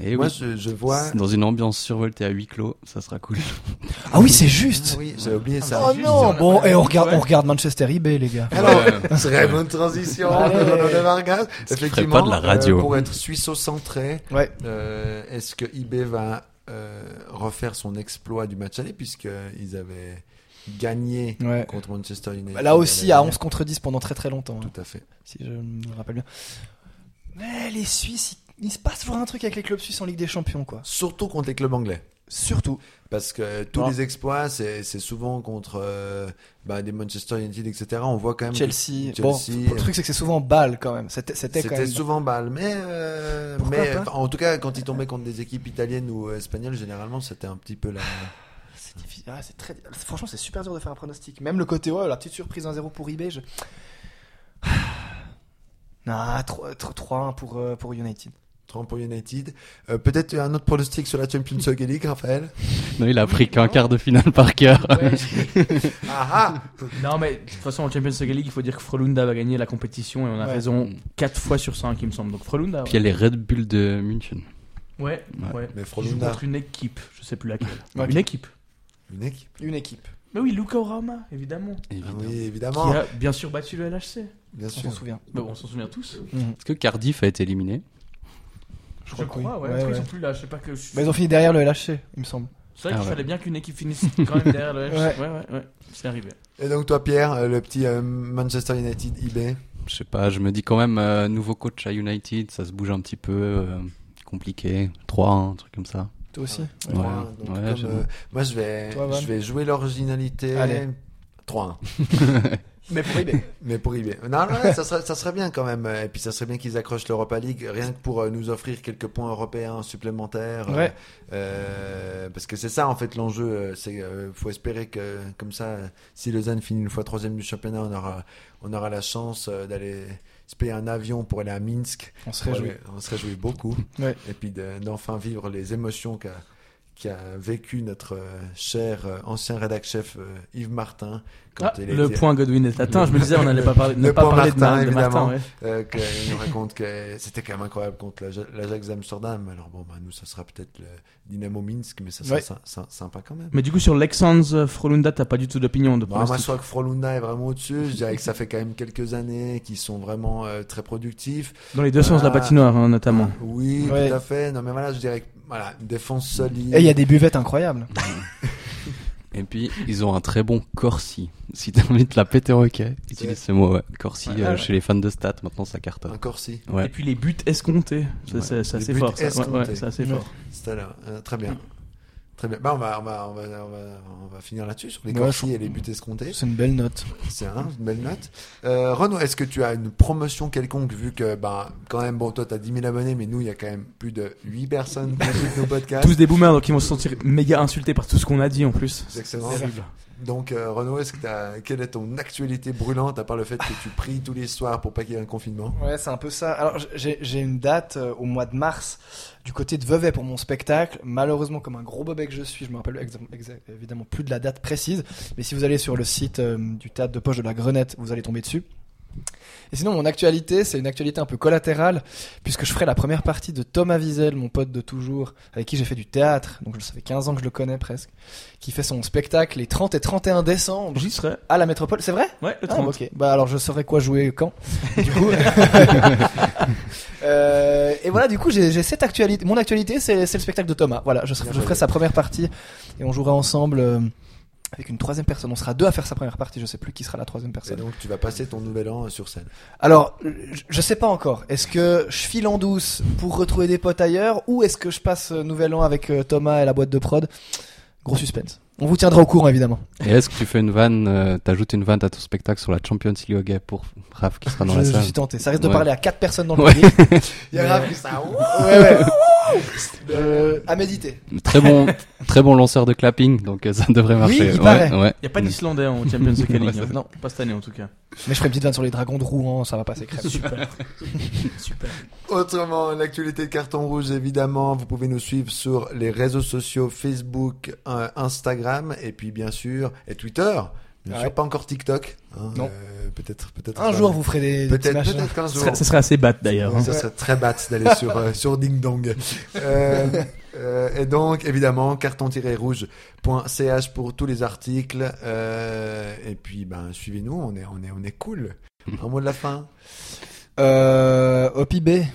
Euh. Et Moi, oui, je, je vois... dans une ambiance survoltée à huis clos, ça sera cool. Ah oui, c'est Ah juste. oui, j'avais oublié ça. Oh non. Bon, et on regarde, ouais. on regarde Manchester eBay les gars. Alors, Ouais. très bonne transition de Vargas. Effectivement, pas de la radio. euh, pour être suisseau-centré, Ouais. euh, est-ce que eBay va euh, refaire son exploit du match aller puisqu'ils avaient gagné Ouais. contre Manchester United Bah, Là aussi, à l'année 11 contre 10 pendant très très longtemps, hein, Tout à fait. si je me rappelle bien. Mais les Suisses, il, il se passe toujours un truc avec les clubs suisses en Ligue des Champions, quoi. Surtout contre les clubs anglais. Surtout. Parce que tous Ah. les exploits, c'est souvent contre euh, bah, des Manchester United, etc. On voit quand même. Chelsea. Chelsea, Bon, le truc c'est que c'est souvent balle quand même. C'était même. souvent balle, mais, euh, mais en tout cas, quand ils tombaient contre des équipes italiennes ou espagnoles, généralement, c'était un petit peu la. C'est difficile. Ah, c'est très. Franchement, c'est super dur de faire un pronostic. Même le côté ouais, la petite surprise 1-0 pour eBay. Je... Non, 3-1 pour euh, pour United. 3 pour United. Euh, Peut-être un autre pronostic sur la Champions League, Raphaël? Non, il a pris qu'un quart de finale par cœur. Ah ah Non, mais de toute façon, en Champions League, il faut dire que Frolunda va gagner la compétition et on a Ouais. raison 4 fois sur 5, il me semble. Donc Frolunda. Puis il y a les Red Bull de München. Ouais, Ouais. ouais. Mais Qui Frolunda, contre une équipe, je sais plus laquelle. Ouais. Une équipe. une équipe. Une équipe. Mais oui, Luca Orama, évidemment. Ah Évidemment. oui, Qui évidemment. a bien sûr battu le LHC. Bien On s'en souvient. On s'en souvient tous. Est-ce que Cardiff a été éliminé? Je crois crois, que oui. ouais. Ouais, qu'ils sont plus là, je sais pas que. Bah, ils ont fini derrière le LHC, il me semble. C'est vrai Ah qu'il ouais. fallait bien qu'une équipe finisse quand même derrière le LHC. Ouais. Ouais, ouais, ouais. C'est arrivé. Et donc toi, Pierre, euh, le petit euh, Manchester United IB. Je sais pas, je me dis quand même, euh, nouveau coach à United, ça se bouge un petit peu, euh, compliqué. 3-1, un truc comme ça. Toi aussi? Ouais. Donc Ouais, comme, euh, moi, je vais, Toi, je vais jouer l'originalité. Allez. 3-1. Mais pour eBay. Mais pour IB. Non, non, non, ça serait, ça serait bien quand même. Et puis ça serait bien qu'ils accrochent l'Europa League, rien que pour euh, nous offrir quelques points européens supplémentaires. Ouais. Euh, parce que c'est ça en fait l'enjeu. euh, C'est euh, faut espérer que comme ça, euh, si Lausanne finit une fois troisième du championnat, on aura, on aura la chance euh, d'aller se payer un avion pour aller à Minsk. On se réjouit. On se réjouit beaucoup. Ouais. Et puis de- d'enfin vivre les émotions qu'a qu'a vécu notre euh, cher euh, ancien rédac chef euh, Yves Martin quand Ah, il a le point Godwin est atteint. Je me disais, on n'allait pas parler, ne pas parler de, Martin, de évidemment. Martin. ouais. euh, qu'il nous raconte que c'était quand même incroyable contre l'Aja- l'Ajax d'Amsterdam. Alors bon, bah, nous, ça sera peut-être le Dynamo Minsk, mais ça sera Ouais. sy- sy- sympa quand même. Mais du coup, sur Lexans Frolunda, t'as pas du tout d'opinion de Bon, moi, je crois que Frolunda est vraiment au-dessus. Je dirais que ça fait quand même quelques années qu'ils sont vraiment euh, très productifs. Dans les deux sens de la patinoire, hein, notamment. Oui, Ouais. tout à fait. Non, mais voilà, je dirais que voilà, une défense solide. Et il y a des buvettes incroyables. Et puis, ils ont un très bon Corsi. Si t'as envie de la péter au hockey, utilise ce mot, ouais. Corsi, Ouais, euh, ouais. chez les fans de stats, maintenant ça cartonne. Un Corsi. Et puis les buts escomptés. C'est c'est- c'est assez buts fort. ça. Ouais, escomptés. ouais, c'est assez Ouais. fort. C'était là. Euh, très bien. Très bien. Bah, on, va, on, va, on, va, on, va, on va finir là-dessus sur les Ouais, je- et les buts escomptés. C'est une belle note. C'est un- une belle note. Euh, Renaud, est-ce que tu as une promotion quelconque vu que, ben, quand même, bon, toi, t'as 10 000 abonnés, mais nous, il y a quand même plus de 8 personnes qui écoutent nos podcasts. Tous des boomers, donc ils vont se sentir méga insultés par tout ce qu'on a dit en plus. C'est excellent. Donc, euh, Renaud, est-ce quelle est ton actualité brûlante à part le fait que tu pries tous les soirs pour pas qu'il y ait un confinement? Ouais, c'est un peu ça. Alors, j'ai une date euh, au mois de mars du côté de Vevey pour mon spectacle. Malheureusement, comme un gros bobet que je suis, je me rappelle évidemment plus de la date précise. Mais si vous allez sur le site euh, du théâtre de poche de la Grenette, vous allez tomber dessus. Et sinon, mon actualité, c'est une actualité un peu collatérale, puisque je ferai la première partie de Thomas Wiesel, mon pote de toujours, avec qui j'ai fait du théâtre, donc ça fait 15 ans que je le connais presque, qui fait son spectacle les 30 et 31 décembre J'y serai. à la métropole. C'est vrai? Ouais, le ah, 30. ok. Bah alors je saurais quoi jouer quand. Du coup. Euh, et voilà, du coup, j'ai cette actualité. Mon actualité, c'est le spectacle de Thomas. Voilà, je, serai- Bien je ferai sa première partie et on jouera ensemble euh, avec une troisième personne. On sera deux à faire sa première partie. Je sais plus qui sera la troisième Et personne. donc, tu vas passer ton nouvel an sur scène. Alors, je, je sais pas encore. Est-ce que je file en douce pour retrouver des potes ailleurs ou est-ce que je passe euh, nouvel an avec euh, Thomas et la boîte de prod? Gros suspense. On vous tiendra au courant évidemment. Et est-ce que tu fais une vanne, euh, t'ajoutes une vanne à ton spectacle sur la Champions League pour Raph qui sera dans Je, la je salle? suis tenté. Ça risque de Ouais. parler à quatre personnes dans le Ouais. public. Il y a grave que ça. Ouais, ouais. Euh, à méditer. Très bon, très bon lanceur de clapping, donc euh, ça devrait marcher. il ouais, paraît. ouais. Il n'y a pas d'Islandais en Champions League. Ouais, hein. non, pas cette année en tout cas. Mais je ferai une petite vanne sur les dragons de Rouen, ça va passer crème. Super. Super. Autrement, l'actualité de carton rouge, évidemment, vous pouvez nous suivre sur les réseaux sociaux Facebook, euh, Instagram, et puis bien sûr, et Twitter. Bien Ouais. sûr, pas encore TikTok. hein, Non. euh, peut-être, peut-être. Un jour, vous ferez des, Peut-être, peut-être qu'un Ce jour. serait, ce serait assez bat d'ailleurs. hein. Ça serait très bat d'aller sur, euh, sur Ding Dong. Euh, euh, et donc, évidemment, carton-rouge.ch pour tous les articles. Euh, et puis, ben, suivez-nous, on est, on est, on est cool. Un mot de la fin. Euh, PIB.